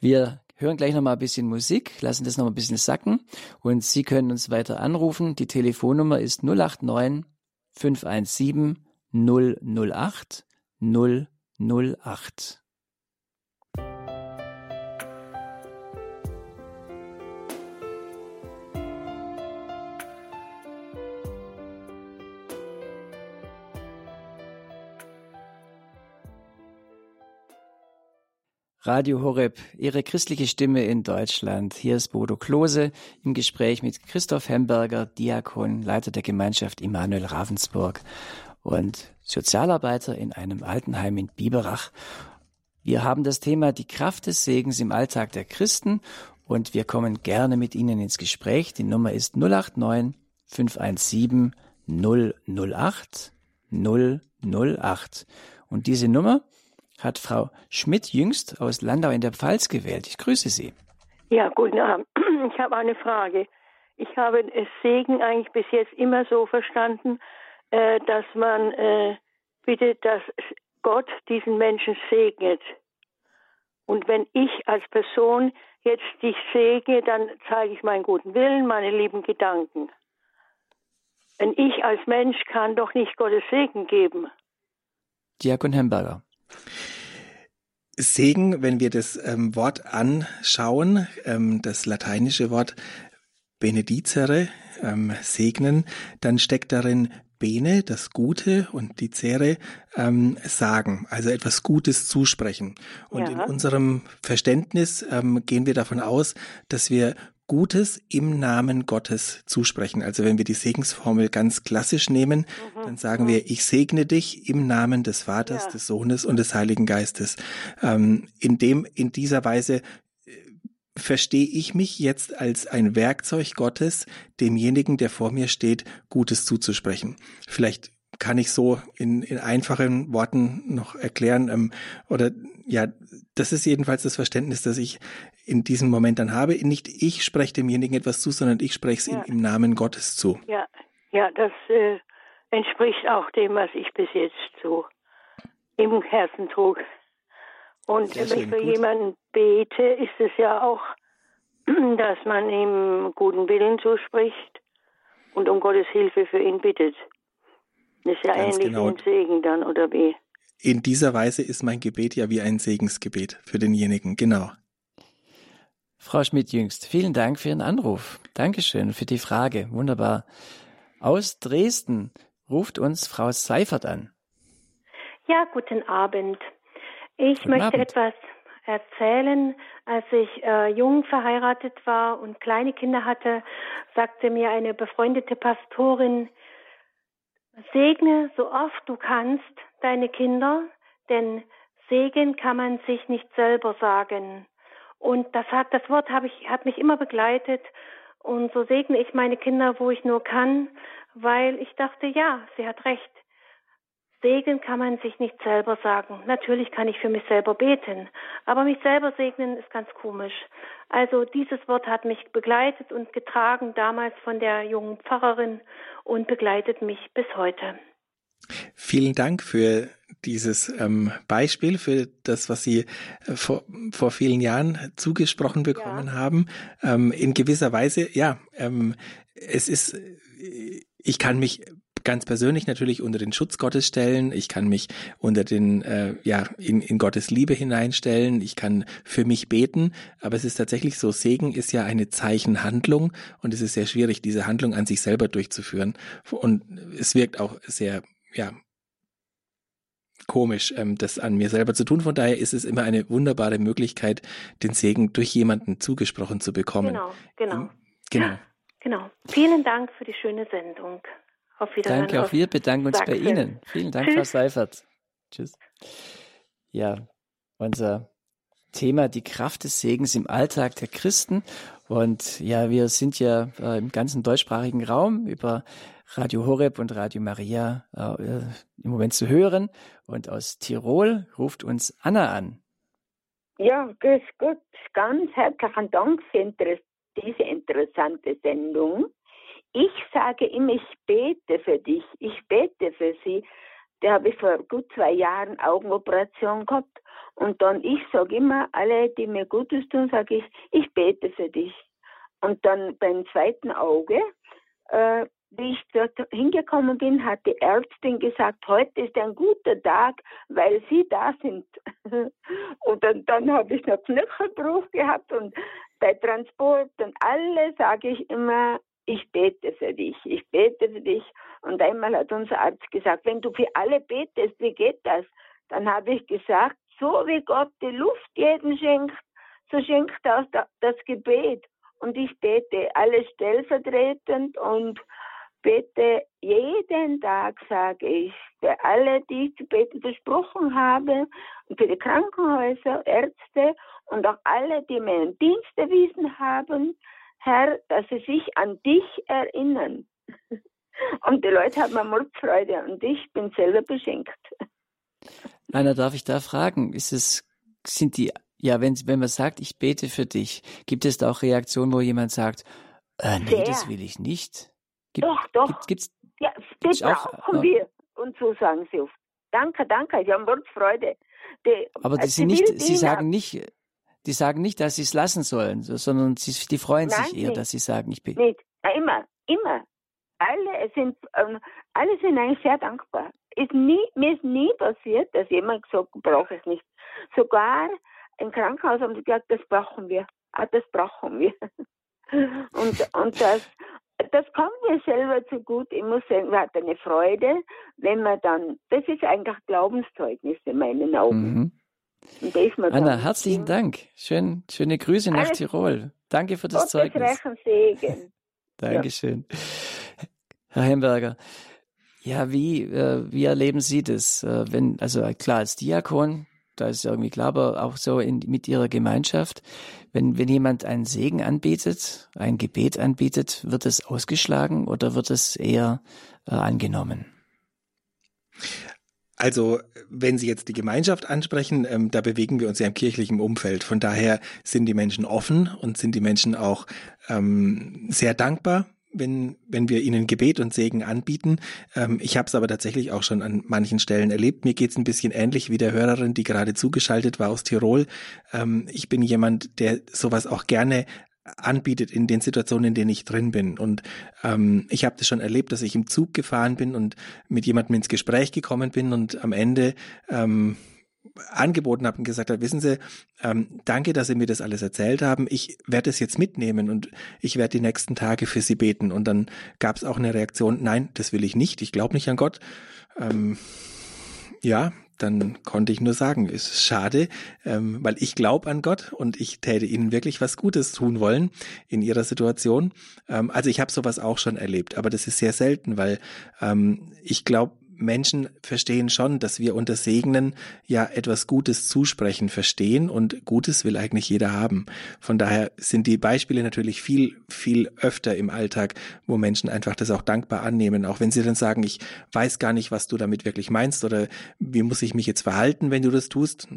Wir hören gleich noch mal ein bisschen Musik, lassen das noch mal ein bisschen sacken und Sie können uns weiter anrufen. Die Telefonnummer ist 089 517 008 008. Radio Horeb, Ihre christliche Stimme in Deutschland. Hier ist Bodo Klose im Gespräch mit Christoph Hemberger, Diakon, Leiter der Gemeinschaft Immanuel Ravensburg und Sozialarbeiter in einem Altenheim in Biberach. Wir haben das Thema die Kraft des Segens im Alltag der Christen und wir kommen gerne mit Ihnen ins Gespräch. Die Nummer ist 089 517 008 008. Und diese Nummer hat Frau Schmidt jüngst aus Landau in der Pfalz gewählt. Ich grüße Sie. Ja, guten Abend. Ich habe eine Frage. Ich habe Segen eigentlich bis jetzt immer so verstanden, äh, dass man äh, bittet, dass Gott diesen Menschen segnet. Und wenn ich als Person jetzt dich segne, dann zeige ich meinen guten Willen, meine lieben Gedanken. Denn ich als Mensch kann doch nicht Gottes Segen geben. Diakon Hemberger. Segen, wenn wir das ähm, Wort anschauen, ähm, das lateinische Wort benedicere, ähm, segnen, dann steckt darin Bene, das Gute, und die Zere, ähm, sagen, also etwas Gutes zusprechen. Und ja. in unserem Verständnis ähm, gehen wir davon aus, dass wir Gutes im Namen Gottes zusprechen. Also wenn wir die Segensformel ganz klassisch nehmen, mhm. dann sagen wir, ich segne dich im Namen des Vaters, ja. des Sohnes und des Heiligen Geistes. Ähm, in dem, in dieser Weise verstehe ich mich jetzt als ein Werkzeug Gottes, demjenigen, der vor mir steht, Gutes zuzusprechen. Vielleicht kann ich so in, in einfachen Worten noch erklären. Ähm, oder ja, das ist jedenfalls das Verständnis, das ich in diesem Moment dann habe. Nicht ich spreche demjenigen etwas zu, sondern ich spreche es ja. ihm im Namen Gottes zu. Ja, ja, das äh, entspricht auch dem, was ich bis jetzt so im Herzen trug. Und wenn ich für gut. jemanden bete, ist es ja auch, dass man ihm guten Willen zuspricht und um Gottes Hilfe für ihn bittet. Das ist ja Ganz ähnlich genau. wie ein Segen dann, oder wie? In dieser Weise ist mein Gebet ja wie ein Segensgebet für denjenigen, genau. Frau Schmidt-Jüngst, vielen Dank für Ihren Anruf. Dankeschön für die Frage. Wunderbar. Aus Dresden ruft uns Frau Seifert an. Ja, guten Abend. Ich Guten möchte Abend. etwas erzählen. Als ich äh, jung verheiratet war und kleine Kinder hatte, sagte mir eine befreundete Pastorin, segne so oft du kannst deine Kinder, denn Segen kann man sich nicht selber sagen. Und das hat, das Wort habe ich, hat mich immer begleitet. Und so segne ich meine Kinder, wo ich nur kann, weil ich dachte, ja, sie hat recht. Segen kann man sich nicht selber sagen. Natürlich kann ich für mich selber beten, aber mich selber segnen ist ganz komisch. Also dieses Wort hat mich begleitet und getragen damals von der jungen Pfarrerin und begleitet mich bis heute. Vielen Dank für dieses ähm, Beispiel, für das, was Sie äh, vor, vor vielen Jahren zugesprochen bekommen ja. haben. Ähm, in gewisser Weise, ja, ähm, es ist, ich kann mich ganz persönlich natürlich unter den Schutz Gottes stellen. Ich kann mich unter den, äh, ja, in, in Gottes Liebe hineinstellen. Ich kann für mich beten. Aber es ist tatsächlich so, Segen ist ja eine Zeichenhandlung und es ist sehr schwierig, diese Handlung an sich selber durchzuführen. Und es wirkt auch sehr, ja, komisch, ähm, das an mir selber zu tun. Von daher ist es immer eine wunderbare Möglichkeit, den Segen durch jemanden zugesprochen zu bekommen. Genau, genau. Genau. Genau. Vielen Dank für die schöne Sendung. Auf Wiedersehen. Danke, auch wir bedanken uns Danke. bei Ihnen. Vielen Dank, Tschüss. Frau Seifert. Tschüss. Ja, unser Thema die Kraft des Segens im Alltag der Christen. Und ja, wir sind ja äh, im ganzen deutschsprachigen Raum über Radio Horeb und Radio Maria äh, im Moment zu hören. Und aus Tirol ruft uns Anna an. Ja, grüß Gott. Ganz herzlichen Dank für diese interessante Sendung. Ich sage immer, ich bete für dich, ich bete für sie. Der habe ich vor gut zwei Jahren Augenoperation gehabt. Und dann, ich sage immer, alle, die mir Gutes tun, sage ich, ich bete für dich. Und dann beim zweiten Auge, äh, wie ich dort hingekommen bin, hat die Ärztin gesagt, heute ist ein guter Tag, weil Sie da sind. und dann, dann habe ich noch Knöchelbruch gehabt und bei Transport und alle sage ich immer, ich bete für dich, ich bete für dich. Und einmal hat unser Arzt gesagt, wenn du für alle betest, wie geht das? Dann habe ich gesagt, so wie Gott die Luft jedem schenkt, so schenkt er auch das Gebet. Und ich bete alles stellvertretend und bete jeden Tag, sage ich, für alle, die ich zu beten versprochen habe, und für die Krankenhäuser, Ärzte und auch alle, die mir Dienst erwiesen haben, Herr, dass sie sich an dich erinnern. Und die Leute haben eine Mordfreude und ich bin selber beschenkt. Anna, darf ich da fragen, ist es, sind die, ja, wenn, wenn man sagt, ich bete für dich, gibt es da auch Reaktionen, wo jemand sagt, äh, nee, Sehr. das will ich nicht? Gibt, doch, doch. Gibt, gibt's, ja, das brauchen auch, wir. Und so sagen sie oft. Danke, danke, ich habe Mordfreude. Die, aber die, sie, nicht, sie sagen nicht, die sagen nicht, dass sie es lassen sollen, sondern sie, die freuen Nein, sich eher, nicht. dass sie sagen, ich bete. Nicht. Immer, immer. Alle sind, ähm, alle sind eigentlich sehr dankbar. Ist nie, mir ist nie passiert, dass jemand gesagt brauche es nicht. Sogar im Krankenhaus haben sie gesagt, das brauchen wir. Ah, das brauchen wir. Und, und das, das kommt mir selber zu gut. Ich muss sagen, man hat eine Freude, wenn man dann, das ist eigentlich Glaubenszeugnis in meinen Augen. Mhm. Anna, herzlichen Dank. Schön, schöne Grüße nach Alles Tirol. Danke für das Gottes Zeugnis. Segen. Dankeschön. Ja. Herr Hemberger, ja, wie, äh, wie erleben Sie das? Äh, wenn, also klar, als Diakon, da ist irgendwie klar, aber auch so in, mit Ihrer Gemeinschaft, wenn, wenn jemand einen Segen anbietet, ein Gebet anbietet, wird es ausgeschlagen oder wird es eher äh, angenommen? Also, wenn Sie jetzt die Gemeinschaft ansprechen, ähm, da bewegen wir uns ja im kirchlichen Umfeld. Von daher sind die Menschen offen und sind die Menschen auch ähm, sehr dankbar wenn, wenn wir ihnen Gebet und Segen anbieten. Ähm, ich habe es aber tatsächlich auch schon an manchen Stellen erlebt. Mir geht's ein bisschen ähnlich wie der Hörerin, die gerade zugeschaltet war aus Tirol. Ähm, ich bin jemand, der sowas auch gerne anbietet in den Situationen, in denen ich drin bin. Und ähm, ich habe das schon erlebt, dass ich im Zug gefahren bin und mit jemandem ins Gespräch gekommen bin und am Ende ähm, angeboten habe und gesagt habe, wissen Sie, ähm, danke, dass Sie mir das alles erzählt haben. Ich werde es jetzt mitnehmen und ich werde die nächsten Tage für Sie beten. Und dann gab es auch eine Reaktion, nein, das will ich nicht, ich glaube nicht an Gott. Ähm, ja, dann konnte ich nur sagen, ist schade, ähm, weil ich glaube an Gott und ich täte Ihnen wirklich was Gutes tun wollen in Ihrer Situation. Ähm, also ich habe sowas auch schon erlebt, aber das ist sehr selten, weil ähm, ich glaube, Menschen verstehen schon, dass wir unter Segnen ja etwas Gutes zusprechen verstehen und Gutes will eigentlich jeder haben. Von daher sind die Beispiele natürlich viel, viel öfter im Alltag, wo Menschen einfach das auch dankbar annehmen, auch wenn sie dann sagen, ich weiß gar nicht, was du damit wirklich meinst oder wie muss ich mich jetzt verhalten, wenn du das tust.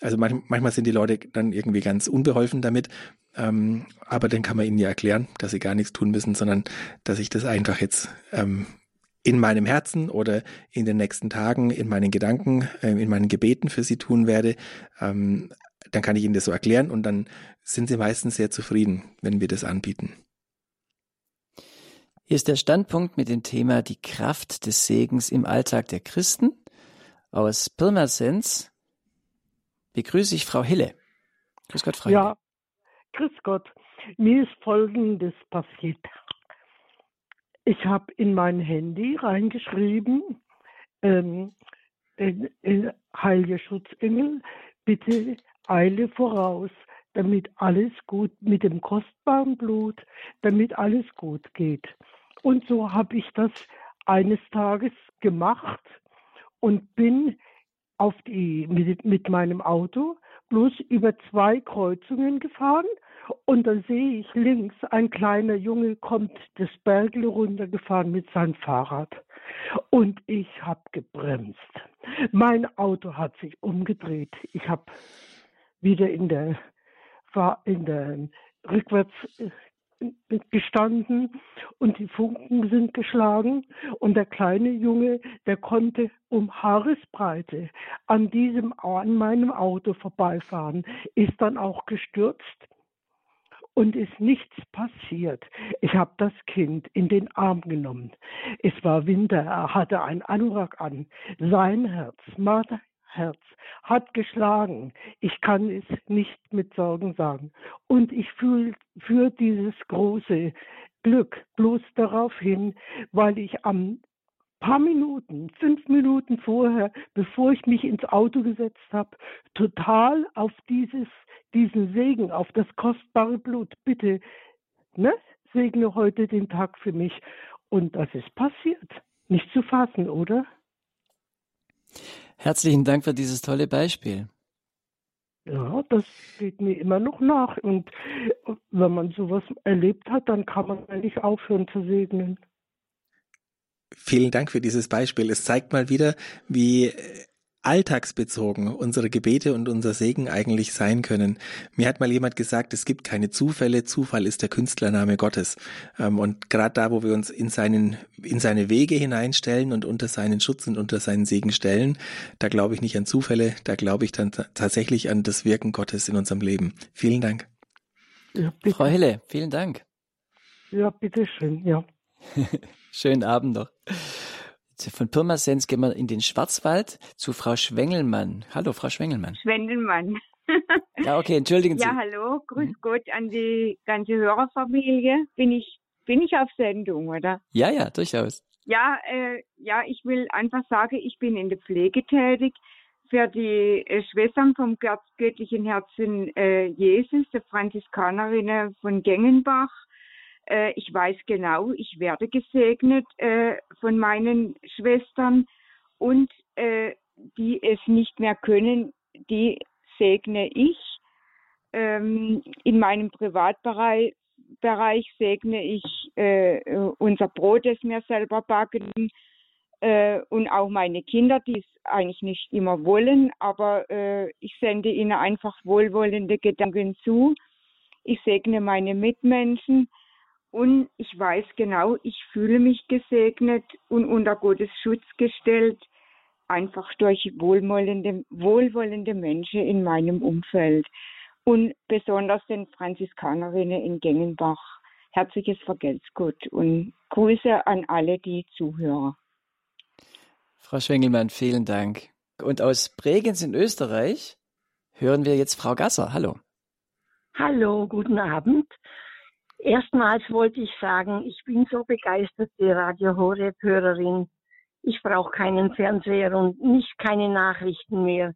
Also manchmal sind die Leute dann irgendwie ganz unbeholfen damit, ähm, aber dann kann man ihnen ja erklären, dass sie gar nichts tun müssen, sondern dass ich das einfach jetzt ähm, in meinem Herzen oder in den nächsten Tagen in meinen Gedanken, äh, in meinen Gebeten für sie tun werde, ähm, dann kann ich ihnen das so erklären und dann sind sie meistens sehr zufrieden, wenn wir das anbieten. Hier ist der Standpunkt mit dem Thema die Kraft des Segens im Alltag der Christen. Aus Pirmasens begrüße ich Frau Hille. Grüß Gott, Frau Ja, grüß Gott. Mir ist Folgendes passiert. Ich habe in mein Handy reingeschrieben, ähm, in, in, Heilige Schutzengel, bitte eile voraus, damit alles gut mit dem kostbaren Blut, damit alles gut geht. Und so habe ich das eines Tages gemacht und bin auf die, mit, mit meinem Auto bloß über zwei Kreuzungen gefahren und dann sehe ich links, ein kleiner Junge kommt das Bergle runtergefahren mit seinem Fahrrad. Und ich habe gebremst. Mein Auto hat sich umgedreht. Ich habe wieder in der, war in der rückwärts äh, gestanden und die Funken sind geschlagen und der kleine Junge, der konnte um Haaresbreite an diesem an meinem Auto vorbeifahren, ist dann auch gestürzt und ist nichts passiert. Ich habe das Kind in den Arm genommen. Es war Winter, er hatte einen Anorak an. Sein Herz, Martha Herz hat geschlagen. Ich kann es nicht mit Sorgen sagen. Und ich fühle für dieses große Glück bloß darauf hin, weil ich am paar Minuten, fünf Minuten vorher, bevor ich mich ins Auto gesetzt habe, total auf dieses, diesen Segen, auf das kostbare Blut, bitte, ne, segne heute den Tag für mich. Und das ist passiert. Nicht zu fassen, oder? Herzlichen Dank für dieses tolle Beispiel. Ja, das geht mir immer noch nach. Und wenn man sowas erlebt hat, dann kann man eigentlich aufhören zu segnen. Vielen Dank für dieses Beispiel. Es zeigt mal wieder, wie alltagsbezogen unsere Gebete und unser Segen eigentlich sein können. Mir hat mal jemand gesagt, es gibt keine Zufälle, Zufall ist der Künstlername Gottes. Ähm, und gerade da, wo wir uns in seinen, in seine Wege hineinstellen und unter seinen Schutz und unter seinen Segen stellen, da glaube ich nicht an Zufälle, da glaube ich dann tatsächlich an das Wirken Gottes in unserem Leben. Vielen Dank. Ja, Frau Hille, vielen Dank. Ja, bitteschön, ja. Schönen Abend noch. Von Pirmasens gehen wir in den Schwarzwald zu Frau Schwengelmann. Hallo, Frau Schwengelmann. Schwendelmann. ja, okay, entschuldigen Sie. Ja, hallo, grüß mhm. Gott an die ganze Hörerfamilie. Bin ich, bin ich auf Sendung, oder? Ja, ja, durchaus. Ja, äh, ja, ich will einfach sagen, ich bin in der Pflege tätig für die äh, Schwestern vom göttlichen Herzen äh, Jesus, der Franziskanerinnen von Gengenbach äh, ich weiß genau, ich werde gesegnet äh, von meinen Schwestern und äh, die es nicht mehr können, die segne ich. Ähm, in meinem Privatbereich Bereich segne ich äh, unser Brot, das wir selber backen äh, und auch meine Kinder, die es eigentlich nicht immer wollen, aber äh, ich sende ihnen einfach wohlwollende Gedanken zu. Ich segne meine Mitmenschen und ich weiß genau, ich fühle mich gesegnet und unter Gottes Schutz gestellt, einfach durch wohlwollende, wohlwollende Menschen in meinem Umfeld. Und besonders den Franziskanerinnen in Gengenbach. Herzliches Vergelt's Gott und Grüße an alle, die zuhören. Frau Schwengelmann, vielen Dank. Und aus Bregenz in Österreich hören wir jetzt Frau Gasser. Hallo. Hallo, guten Abend. Erstmals wollte ich sagen, ich bin so begeisterte Radio Horeb-Hörerin. Ich brauche keinen Fernseher und nicht keine Nachrichten mehr.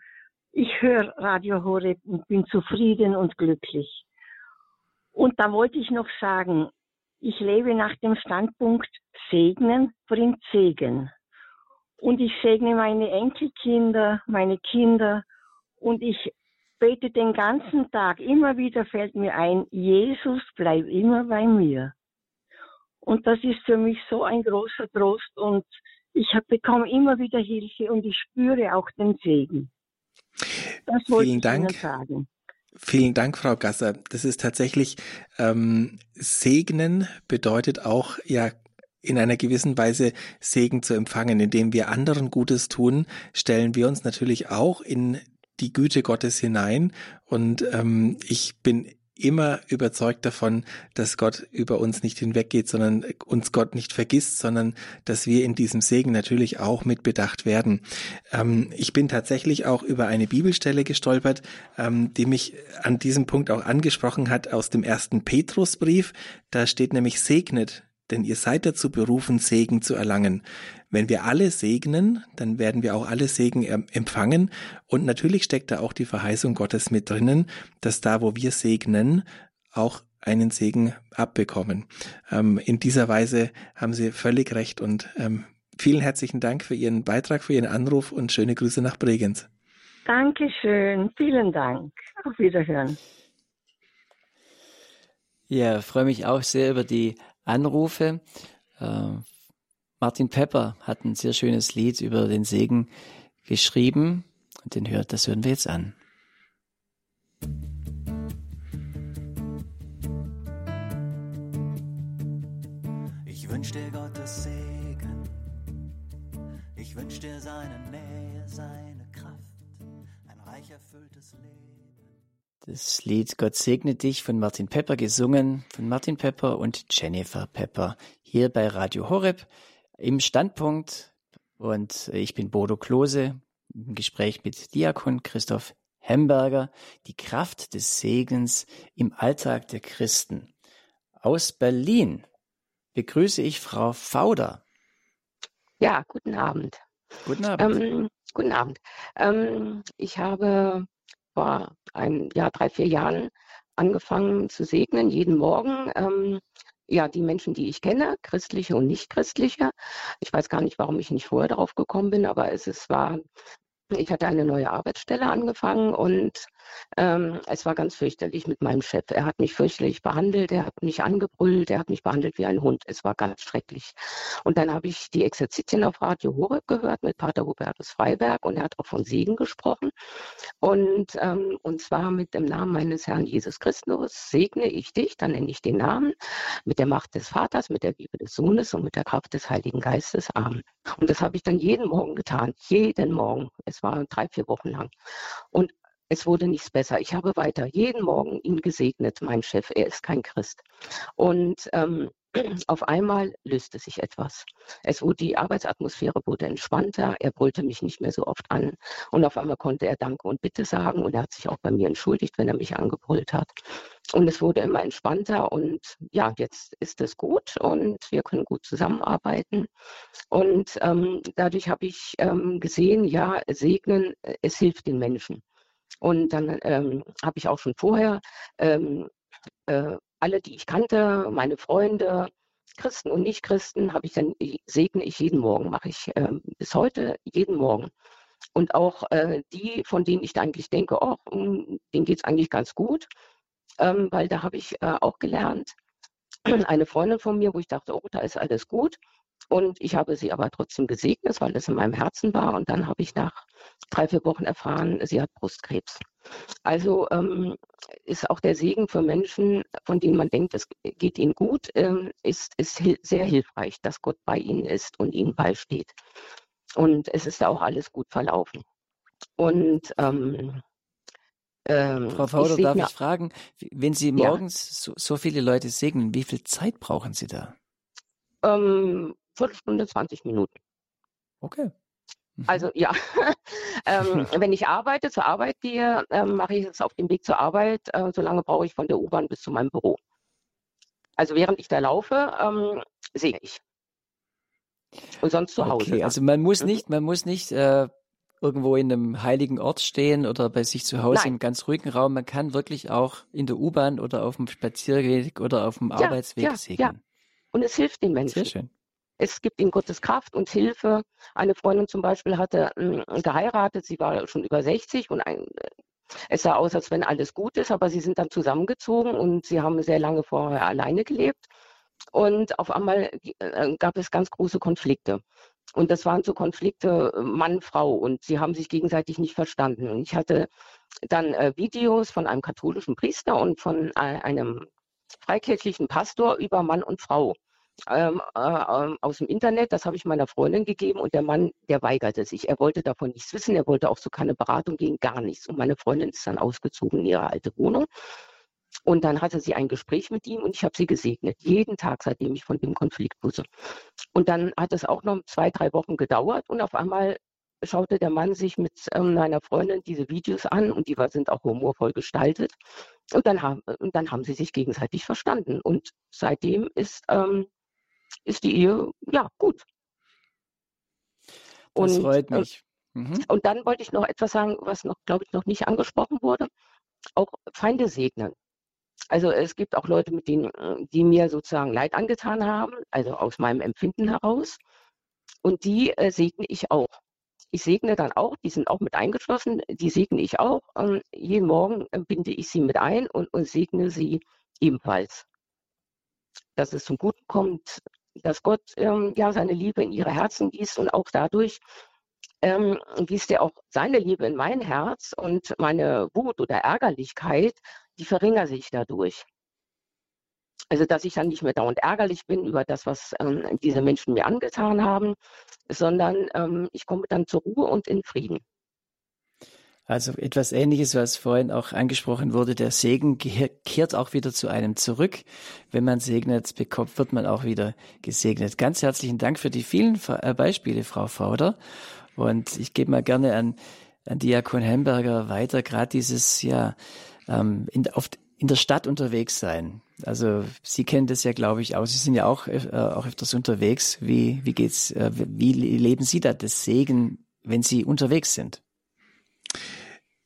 Ich höre Radio Horeb und bin zufrieden und glücklich. Und da wollte ich noch sagen, ich lebe nach dem Standpunkt Segnen bringt Segen. Und ich segne meine Enkelkinder, meine Kinder und ich bete den ganzen Tag. Immer wieder fällt mir ein, Jesus, bleib immer bei mir. Und das ist für mich so ein großer Trost und ich bekomme immer wieder Hilfe und ich spüre auch den Segen. Das wollte Vielen ich Dank. Ihnen sagen. Vielen Dank, Frau Gasser. Das ist tatsächlich ähm, Segnen bedeutet auch ja in einer gewissen Weise Segen zu empfangen. Indem wir anderen Gutes tun, stellen wir uns natürlich auch in die Güte Gottes hinein. Und ähm, ich bin immer überzeugt davon, dass Gott über uns nicht hinweggeht, sondern uns Gott nicht vergisst, sondern dass wir in diesem Segen natürlich auch mit bedacht werden. Ähm, ich bin tatsächlich auch über eine Bibelstelle gestolpert, ähm, die mich an diesem Punkt auch angesprochen hat aus dem ersten Petrusbrief. Da steht nämlich segnet denn ihr seid dazu berufen, Segen zu erlangen. Wenn wir alle segnen, dann werden wir auch alle Segen empfangen. Und natürlich steckt da auch die Verheißung Gottes mit drinnen, dass da, wo wir segnen, auch einen Segen abbekommen. Ähm, in dieser Weise haben Sie völlig recht und ähm, vielen herzlichen Dank für Ihren Beitrag, für Ihren Anruf und schöne Grüße nach Bregenz. Dankeschön, vielen Dank. Auf Wiederhören. Ja, freue mich auch sehr über die Anrufe. Äh, Martin Pepper hat ein sehr schönes Lied über den Segen geschrieben und den hört, das hören wir jetzt an. Ich wünsch dir Gottes Segen, ich wünsch dir seine Nähe, seine Kraft, ein reich erfülltes Leben. Das Lied Gott segne dich von Martin Pepper gesungen, von Martin Pepper und Jennifer Pepper, hier bei Radio Horeb im Standpunkt. Und ich bin Bodo Klose im Gespräch mit Diakon Christoph Hemberger, die Kraft des Segens im Alltag der Christen. Aus Berlin begrüße ich Frau Fauder. Ja, guten Abend. Guten Abend. Ähm, guten Abend. Ähm, ich habe vor ein, ja, drei, vier Jahren angefangen zu segnen, jeden Morgen. Ähm, ja, die Menschen, die ich kenne, christliche und nicht christliche. Ich weiß gar nicht, warum ich nicht vorher darauf gekommen bin, aber es, es war ich hatte eine neue Arbeitsstelle angefangen und ähm, es war ganz fürchterlich mit meinem Chef. Er hat mich fürchterlich behandelt, er hat mich angebrüllt, er hat mich behandelt wie ein Hund. Es war ganz schrecklich. Und dann habe ich die Exerzitien auf Radio Horeb gehört mit Pater Hubertus Freiberg und er hat auch von Segen gesprochen. Und, ähm, und zwar mit dem Namen meines Herrn Jesus Christus segne ich dich, dann nenne ich den Namen, mit der Macht des Vaters, mit der Liebe des Sohnes und mit der Kraft des Heiligen Geistes. Amen. Und das habe ich dann jeden Morgen getan, jeden Morgen. Es war drei, vier Wochen lang. Und es wurde nichts besser. Ich habe weiter jeden Morgen ihn gesegnet, mein Chef. Er ist kein Christ. Und ähm, auf einmal löste sich etwas. Es wurde, die Arbeitsatmosphäre wurde entspannter. Er brüllte mich nicht mehr so oft an. Und auf einmal konnte er Danke und Bitte sagen. Und er hat sich auch bei mir entschuldigt, wenn er mich angebrüllt hat. Und es wurde immer entspannter. Und ja, jetzt ist es gut und wir können gut zusammenarbeiten. Und ähm, dadurch habe ich ähm, gesehen, ja, segnen, es hilft den Menschen. Und dann ähm, habe ich auch schon vorher ähm, äh, alle, die ich kannte, meine Freunde, Christen und Nichtchristen, habe ich dann segne ich jeden Morgen, mache ich äh, bis heute jeden Morgen. Und auch äh, die, von denen ich eigentlich denke, oh, hm, denen geht es eigentlich ganz gut, ähm, weil da habe ich äh, auch gelernt, eine Freundin von mir, wo ich dachte, oh, da ist alles gut. Und ich habe sie aber trotzdem gesegnet, weil das in meinem Herzen war. Und dann habe ich nach drei, vier Wochen erfahren, sie hat Brustkrebs. Also ähm, ist auch der Segen für Menschen, von denen man denkt, es geht ihnen gut, ähm, ist, ist hil sehr hilfreich, dass Gott bei ihnen ist und ihnen beisteht. Und es ist auch alles gut verlaufen. Und ähm, ähm, Frau Fauder, darf ich fragen, wenn Sie morgens ja. so, so, viele Leute segnen, wie viel Zeit brauchen Sie da? Ähm, Viertelstunde, 20 Minuten. Okay. Mhm. Also ja, ähm, wenn ich arbeite, zur Arbeit gehe, ähm, mache ich es auf dem Weg zur Arbeit. Äh, so lange brauche ich von der U-Bahn bis zu meinem Büro. Also während ich da laufe, ähm, sehe ich. Und sonst zu Hause. Okay, also man muss mhm. nicht, man muss nicht äh, irgendwo in einem heiligen Ort stehen oder bei sich zu Hause Nein. im ganz ruhigen Raum. Man kann wirklich auch in der U-Bahn oder auf dem Spazierweg oder auf dem ja, Arbeitsweg ja, segnen. Ja. Und es hilft den Menschen. Sehr schön. Es gibt ihnen Gottes Kraft und Hilfe. Eine Freundin zum Beispiel hatte äh, geheiratet, sie war schon über 60 und ein, äh, es sah aus, als wenn alles gut ist, aber sie sind dann zusammengezogen und sie haben sehr lange vorher alleine gelebt. Und auf einmal äh, gab es ganz große Konflikte. Und das waren so Konflikte Mann-Frau und sie haben sich gegenseitig nicht verstanden. Und ich hatte dann äh, Videos von einem katholischen Priester und von äh, einem freikirchlichen Pastor über Mann und Frau ähm, äh, ähm, aus dem Internet. Das habe ich meiner Freundin gegeben und der Mann, der weigerte sich. Er wollte davon nichts wissen. Er wollte auch so keine Beratung gehen, gar nichts. Und meine Freundin ist dann ausgezogen in ihre alte Wohnung. Und dann hatte sie ein Gespräch mit ihm und ich habe sie gesegnet. Jeden Tag, seitdem ich von dem Konflikt wusste. Und dann hat es auch noch zwei, drei Wochen gedauert und auf einmal schaute der Mann sich mit ähm, meiner Freundin diese Videos an und die war, sind auch humorvoll gestaltet. Und dann, haben, und dann haben sie sich gegenseitig verstanden. Und seitdem ist ähm, ist die Ehe ja gut. Das und, freut mich. Mhm. Und dann wollte ich noch etwas sagen, was noch, glaube ich, noch nicht angesprochen wurde. Auch Feinde segnen. Also es gibt auch Leute, mit denen, die mir sozusagen Leid angetan haben, also aus meinem Empfinden heraus. Und die äh, segne ich auch. Ich segne dann auch, die sind auch mit eingeschlossen, die segne ich auch. Und jeden Morgen äh, binde ich sie mit ein und, und segne sie ebenfalls. Dass es zum Guten kommt, dass Gott ähm, ja seine Liebe in ihre Herzen gießt und auch dadurch ähm, gießt er auch seine Liebe in mein Herz und meine Wut oder Ärgerlichkeit, die verringert sich dadurch. Also dass ich dann nicht mehr dauernd ärgerlich bin über das, was ähm, diese Menschen mir angetan haben, sondern ähm, ich komme dann zur Ruhe und in Frieden. Also etwas Ähnliches, was vorhin auch angesprochen wurde, der Segen kehrt auch wieder zu einem zurück. Wenn man segnet, bekommt, wird man auch wieder gesegnet. Ganz herzlichen Dank für die vielen äh, Beispiele, Frau Fauder. Und ich gebe mal gerne an, an Diakon Hemberger weiter, gerade dieses, ja, ähm, in, auf, in der Stadt unterwegs sein. Also Sie kennen das ja, glaube ich, auch. Sie sind ja auch, äh, auch öfters unterwegs. Wie, wie geht's, äh, wie leben Sie da das Segen, wenn Sie unterwegs sind?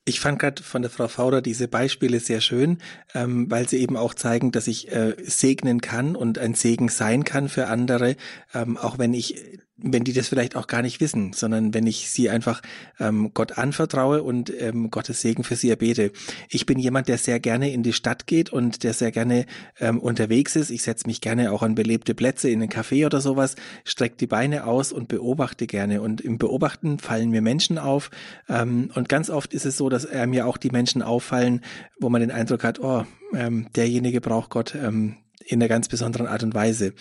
Ich fand gerade von der Frau Faurer diese Beispiele sehr schön, ähm, weil sie eben auch zeigen, dass ich äh, segnen kann und ein Segen sein kann für andere, ähm, auch wenn ich wenn die das vielleicht auch gar nicht wissen, sondern wenn ich sie einfach ähm, Gott anvertraue und ähm, Gottes Segen für sie erbete. Ich bin jemand, der sehr gerne in die Stadt geht und der sehr gerne ähm, unterwegs ist. Ich setze mich gerne auch an belebte Plätze in einen Café oder sowas, strecke die Beine aus und beobachte gerne. Und im Beobachten fallen mir Menschen auf. Ähm, und ganz oft ist es so, dass äh, mir auch die Menschen auffallen, wo man den Eindruck hat, oh, ähm, derjenige braucht Gott, ähm, in einer ganz besonderen Art und Weise.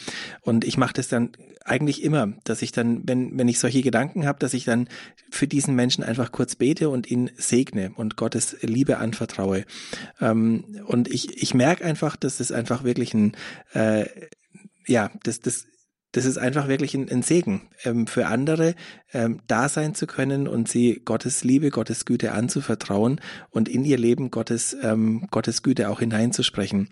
Und ich mache das dann eigentlich immer, dass ich dann, wenn, wenn ich solche Gedanken habe, dass ich dann für diesen Menschen einfach kurz bete und ihn segne und Gottes Liebe anvertraue. Ähm, und ich, ich merke einfach, dass das einfach wirklich ein, äh, ja, das, das das ist einfach wirklich ein, ein Segen ähm, für andere, ähm, da sein zu können und sie Gottes Liebe, Gottes Güte anzuvertrauen und in ihr Leben Gottes, ähm, Gottes Güte auch hineinzusprechen.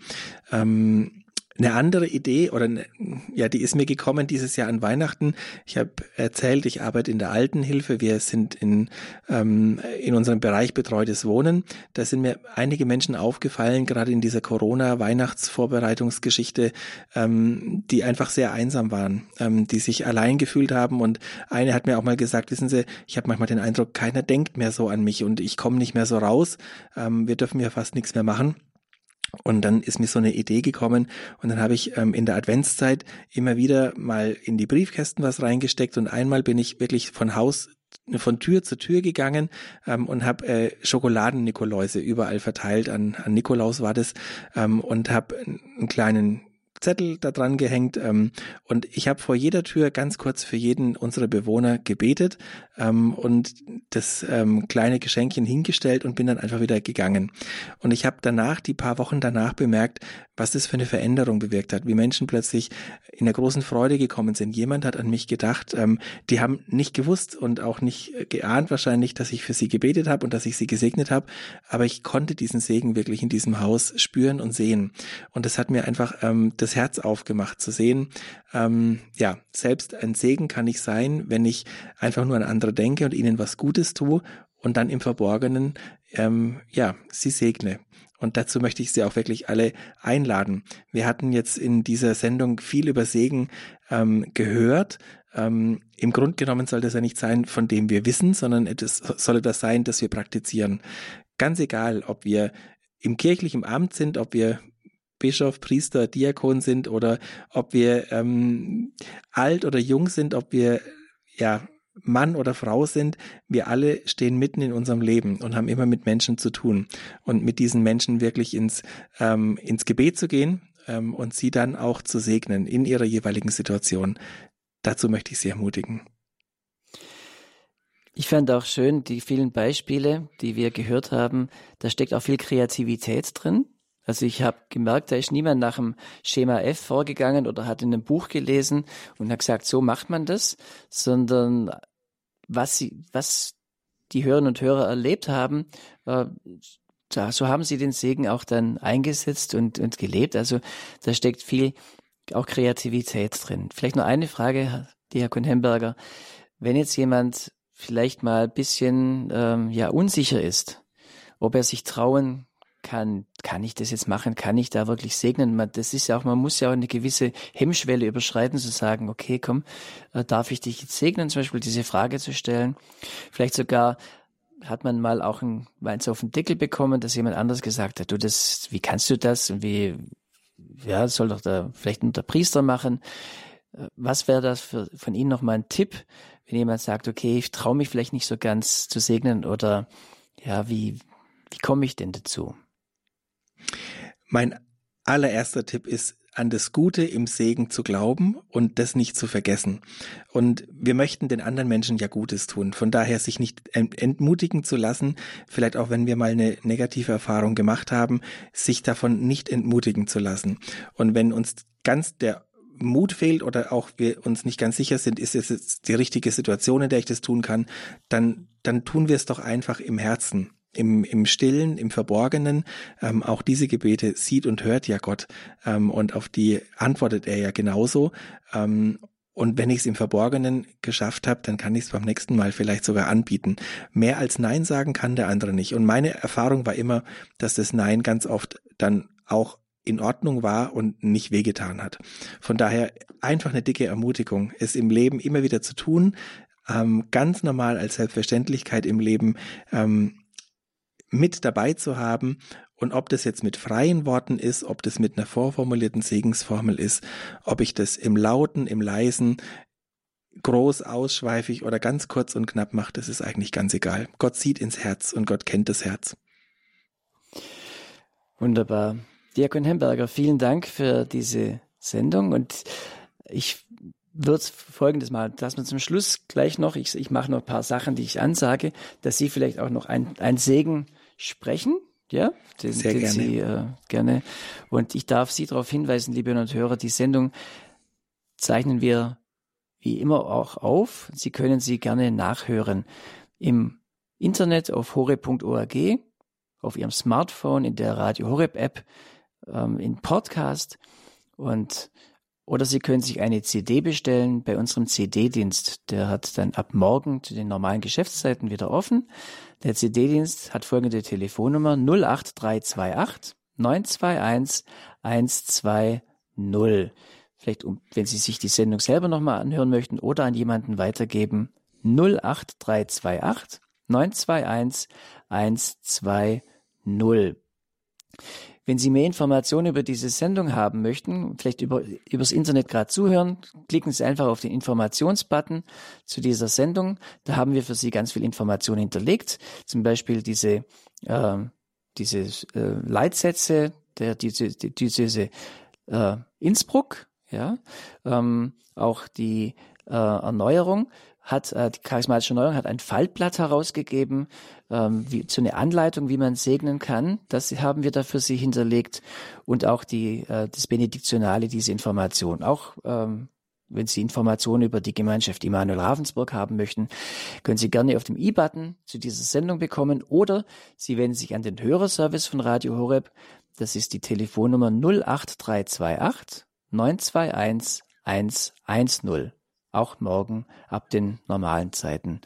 Ähm, eine andere Idee oder eine, ja, die ist mir gekommen dieses Jahr an Weihnachten. Ich habe erzählt, ich arbeite in der Altenhilfe. Wir sind in ähm, in unserem Bereich betreutes Wohnen. Da sind mir einige Menschen aufgefallen, gerade in dieser Corona-Weihnachtsvorbereitungsgeschichte, ähm, die einfach sehr einsam waren, ähm, die sich allein gefühlt haben. Und eine hat mir auch mal gesagt, wissen Sie, ich habe manchmal den Eindruck, keiner denkt mehr so an mich und ich komme nicht mehr so raus. Ähm, wir dürfen ja fast nichts mehr machen. Und dann ist mir so eine Idee gekommen und dann habe ich ähm, in der Adventszeit immer wieder mal in die Briefkästen was reingesteckt und einmal bin ich wirklich von Haus von Tür zu Tür gegangen ähm, und habe äh, Schokoladen-Nikoläuse überall verteilt. An, an Nikolaus war das ähm, und habe einen kleinen Zettel da dran gehängt ähm, und ich habe vor jeder Tür ganz kurz für jeden unserer Bewohner gebetet ähm, und das ähm, kleine Geschenkchen hingestellt und bin dann einfach wieder gegangen. Und ich habe danach, die paar Wochen danach bemerkt, was das für eine Veränderung bewirkt hat, wie Menschen plötzlich in der großen Freude gekommen sind. Jemand hat an mich gedacht, ähm, die haben nicht gewusst und auch nicht geahnt wahrscheinlich, dass ich für sie gebetet habe und dass ich sie gesegnet habe, aber ich konnte diesen Segen wirklich in diesem Haus spüren und sehen. Und das hat mir einfach ähm, das Herz aufgemacht zu sehen, ähm, ja, selbst ein Segen kann ich sein, wenn ich einfach nur an andere denke und ihnen was Gutes tue und dann im Verborgenen, ähm, ja, sie segne. Und dazu möchte ich Sie auch wirklich alle einladen. Wir hatten jetzt in dieser Sendung viel über Segen ähm, gehört. Ähm, Im Grunde genommen soll das ja nicht sein, von dem wir wissen, sondern es soll etwas sein, das wir praktizieren. Ganz egal, ob wir im kirchlichen Amt sind, ob wir Bischof, Priester, Diakon sind oder ob wir ähm, alt oder jung sind, ob wir ja Mann oder Frau sind, wir alle stehen mitten in unserem Leben und haben immer mit Menschen zu tun. Und mit diesen Menschen wirklich ins, ähm, ins Gebet zu gehen ähm, und sie dann auch zu segnen in ihrer jeweiligen Situation. Dazu möchte ich Sie ermutigen. Ich fand auch schön die vielen Beispiele, die wir gehört haben. Da steckt auch viel Kreativität drin. Also ich habe gemerkt, da ist niemand nach dem Schema F vorgegangen oder hat in einem Buch gelesen und hat gesagt, so macht man das, sondern was sie, was die Hörerinnen und Hörer erlebt haben, äh, so haben sie den Segen auch dann eingesetzt und, und gelebt. Also da steckt viel auch Kreativität drin. Vielleicht nur eine Frage, die Herr Kuhn-Hemberger. Wenn jetzt jemand vielleicht mal ein bisschen ähm, ja unsicher ist, ob er sich trauen kann, kann ich das jetzt machen? Kann ich da wirklich segnen? Man, das ist ja auch, man muss ja auch eine gewisse Hemmschwelle überschreiten, zu sagen, okay, komm, äh, darf ich dich jetzt segnen? Zum Beispiel diese Frage zu stellen. Vielleicht sogar hat man mal auch ein, eins auf den Deckel bekommen, dass jemand anders gesagt hat, du, das, wie kannst du das? Und wie, ja, soll doch da vielleicht nur der Priester machen. Äh, was wäre das für, von Ihnen nochmal ein Tipp, wenn jemand sagt, okay, ich traue mich vielleicht nicht so ganz zu segnen oder ja, wie, wie komme ich denn dazu? Mein allererster Tipp ist, an das Gute im Segen zu glauben und das nicht zu vergessen. Und wir möchten den anderen Menschen ja Gutes tun. Von daher sich nicht entmutigen zu lassen, vielleicht auch wenn wir mal eine negative Erfahrung gemacht haben, sich davon nicht entmutigen zu lassen. Und wenn uns ganz der Mut fehlt oder auch wir uns nicht ganz sicher sind, ist es jetzt die richtige Situation, in der ich das tun kann, dann, dann tun wir es doch einfach im Herzen im, im Stillen, im Verborgenen. Ähm, auch diese Gebete sieht und hört ja Gott ähm, und auf die antwortet er ja genauso. Ähm, Und wenn ich es im Verborgenen geschafft habe, dann kann ich es beim nächsten Mal vielleicht sogar anbieten. Mehr als Nein sagen kann der andere nicht. Und meine Erfahrung war immer, dass das Nein ganz oft dann auch in Ordnung war und nicht wehgetan hat. Von daher einfach eine dicke Ermutigung, es im Leben immer wieder zu tun, ähm, ganz normal als Selbstverständlichkeit im Leben ähm, mit dabei zu haben und ob das jetzt mit freien Worten ist, ob das mit einer vorformulierten Segensformel ist, ob ich das im Lauten, im Leisen, groß, ausschweifig oder ganz kurz und knapp mache, das ist eigentlich ganz egal. Gott sieht ins Herz und Gott kennt das Herz. Wunderbar. Diakon Hemberger, vielen Dank für diese Sendung und ich würde folgendes mal, dass wir zum Schluss gleich noch, ich, ich mache noch ein paar Sachen, die ich ansage, dass Sie vielleicht auch noch ein, ein Segen sprechen, ja, den, Sehr den gerne. Sie äh, gerne. Und ich darf Sie darauf hinweisen, liebe Hörer und Hörer, die Sendung zeichnen wir wie immer auch auf. Sie können sie gerne nachhören im Internet auf hore.org, auf Ihrem Smartphone, in der Radio Horeb App, ähm, in Podcast und oder Sie können sich eine CD bestellen bei unserem CD-Dienst. Der hat dann ab morgen zu den normalen Geschäftszeiten wieder offen. Der CD-Dienst hat folgende Telefonnummer 08328 921 120. Vielleicht, um, wenn Sie sich die Sendung selber nochmal anhören möchten oder an jemanden weitergeben, 08328 921 120. Wenn Sie mehr Informationen über diese Sendung haben möchten, vielleicht über, übers Internet gerade zuhören, klicken Sie einfach auf den Informationsbutton zu dieser Sendung. Da haben wir für Sie ganz viel Informationen hinterlegt. Zum Beispiel diese, äh, diese äh, Leitsätze der diese, die, diese äh, Innsbruck, ja, ähm, auch die äh, Erneuerung hat äh, die charismatische Erneuerung hat ein Faltblatt herausgegeben, ähm, wie, so eine Anleitung, wie man segnen kann. Das haben wir da für Sie hinterlegt und auch die äh, das Benediktionale, diese Information. Auch ähm, wenn Sie Informationen über die Gemeinschaft Immanuel Ravensburg haben möchten, können Sie gerne auf dem i-Button zu dieser Sendung bekommen oder Sie wenden sich an den Hörerservice von Radio Horeb. Das ist die Telefonnummer 08328 921 110 auch morgen ab den normalen Zeiten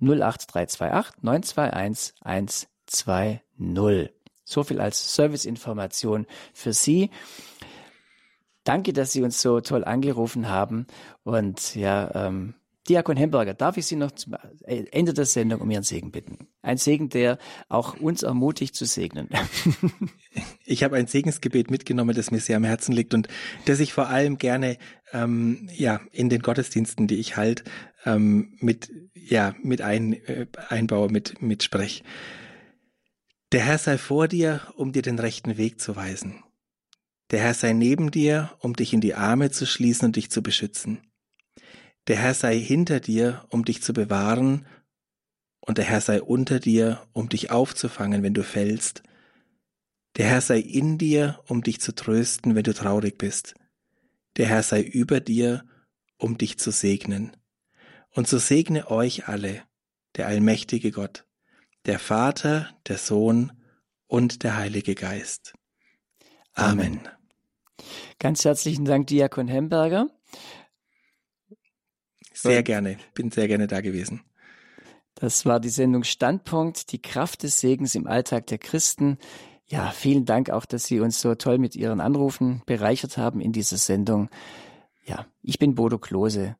08328 921 120. So viel als Serviceinformation für Sie. Danke, dass Sie uns so toll angerufen haben. Und ja, ähm, Diakon Hemberger, darf ich Sie noch zum Ende der Sendung um Ihren Segen bitten? Ein Segen, der auch uns ermutigt zu segnen. Ich habe ein Segensgebet mitgenommen, das mir sehr am Herzen liegt und das ich vor allem gerne ähm, ja in den Gottesdiensten, die ich halt ähm, mit ja mit ein, äh, einbaue, mit mit sprech. Der Herr sei vor dir, um dir den rechten Weg zu weisen. Der Herr sei neben dir, um dich in die Arme zu schließen und dich zu beschützen. Der Herr sei hinter dir, um dich zu bewahren, und der Herr sei unter dir, um dich aufzufangen, wenn du fällst. Der Herr sei in dir, um dich zu trösten, wenn du traurig bist. Der Herr sei über dir, um dich zu segnen. Und so segne euch alle, der allmächtige Gott, der Vater, der Sohn und der Heilige Geist. Amen. Ganz herzlichen Dank, Diakon Hemberger. Sehr gerne, bin sehr gerne da gewesen. Das war die Sendung Standpunkt, die Kraft des Segens im Alltag der Christen. Ja, vielen Dank auch, dass Sie uns so toll mit Ihren Anrufen bereichert haben in dieser Sendung. Ja, ich bin Bodo Klose.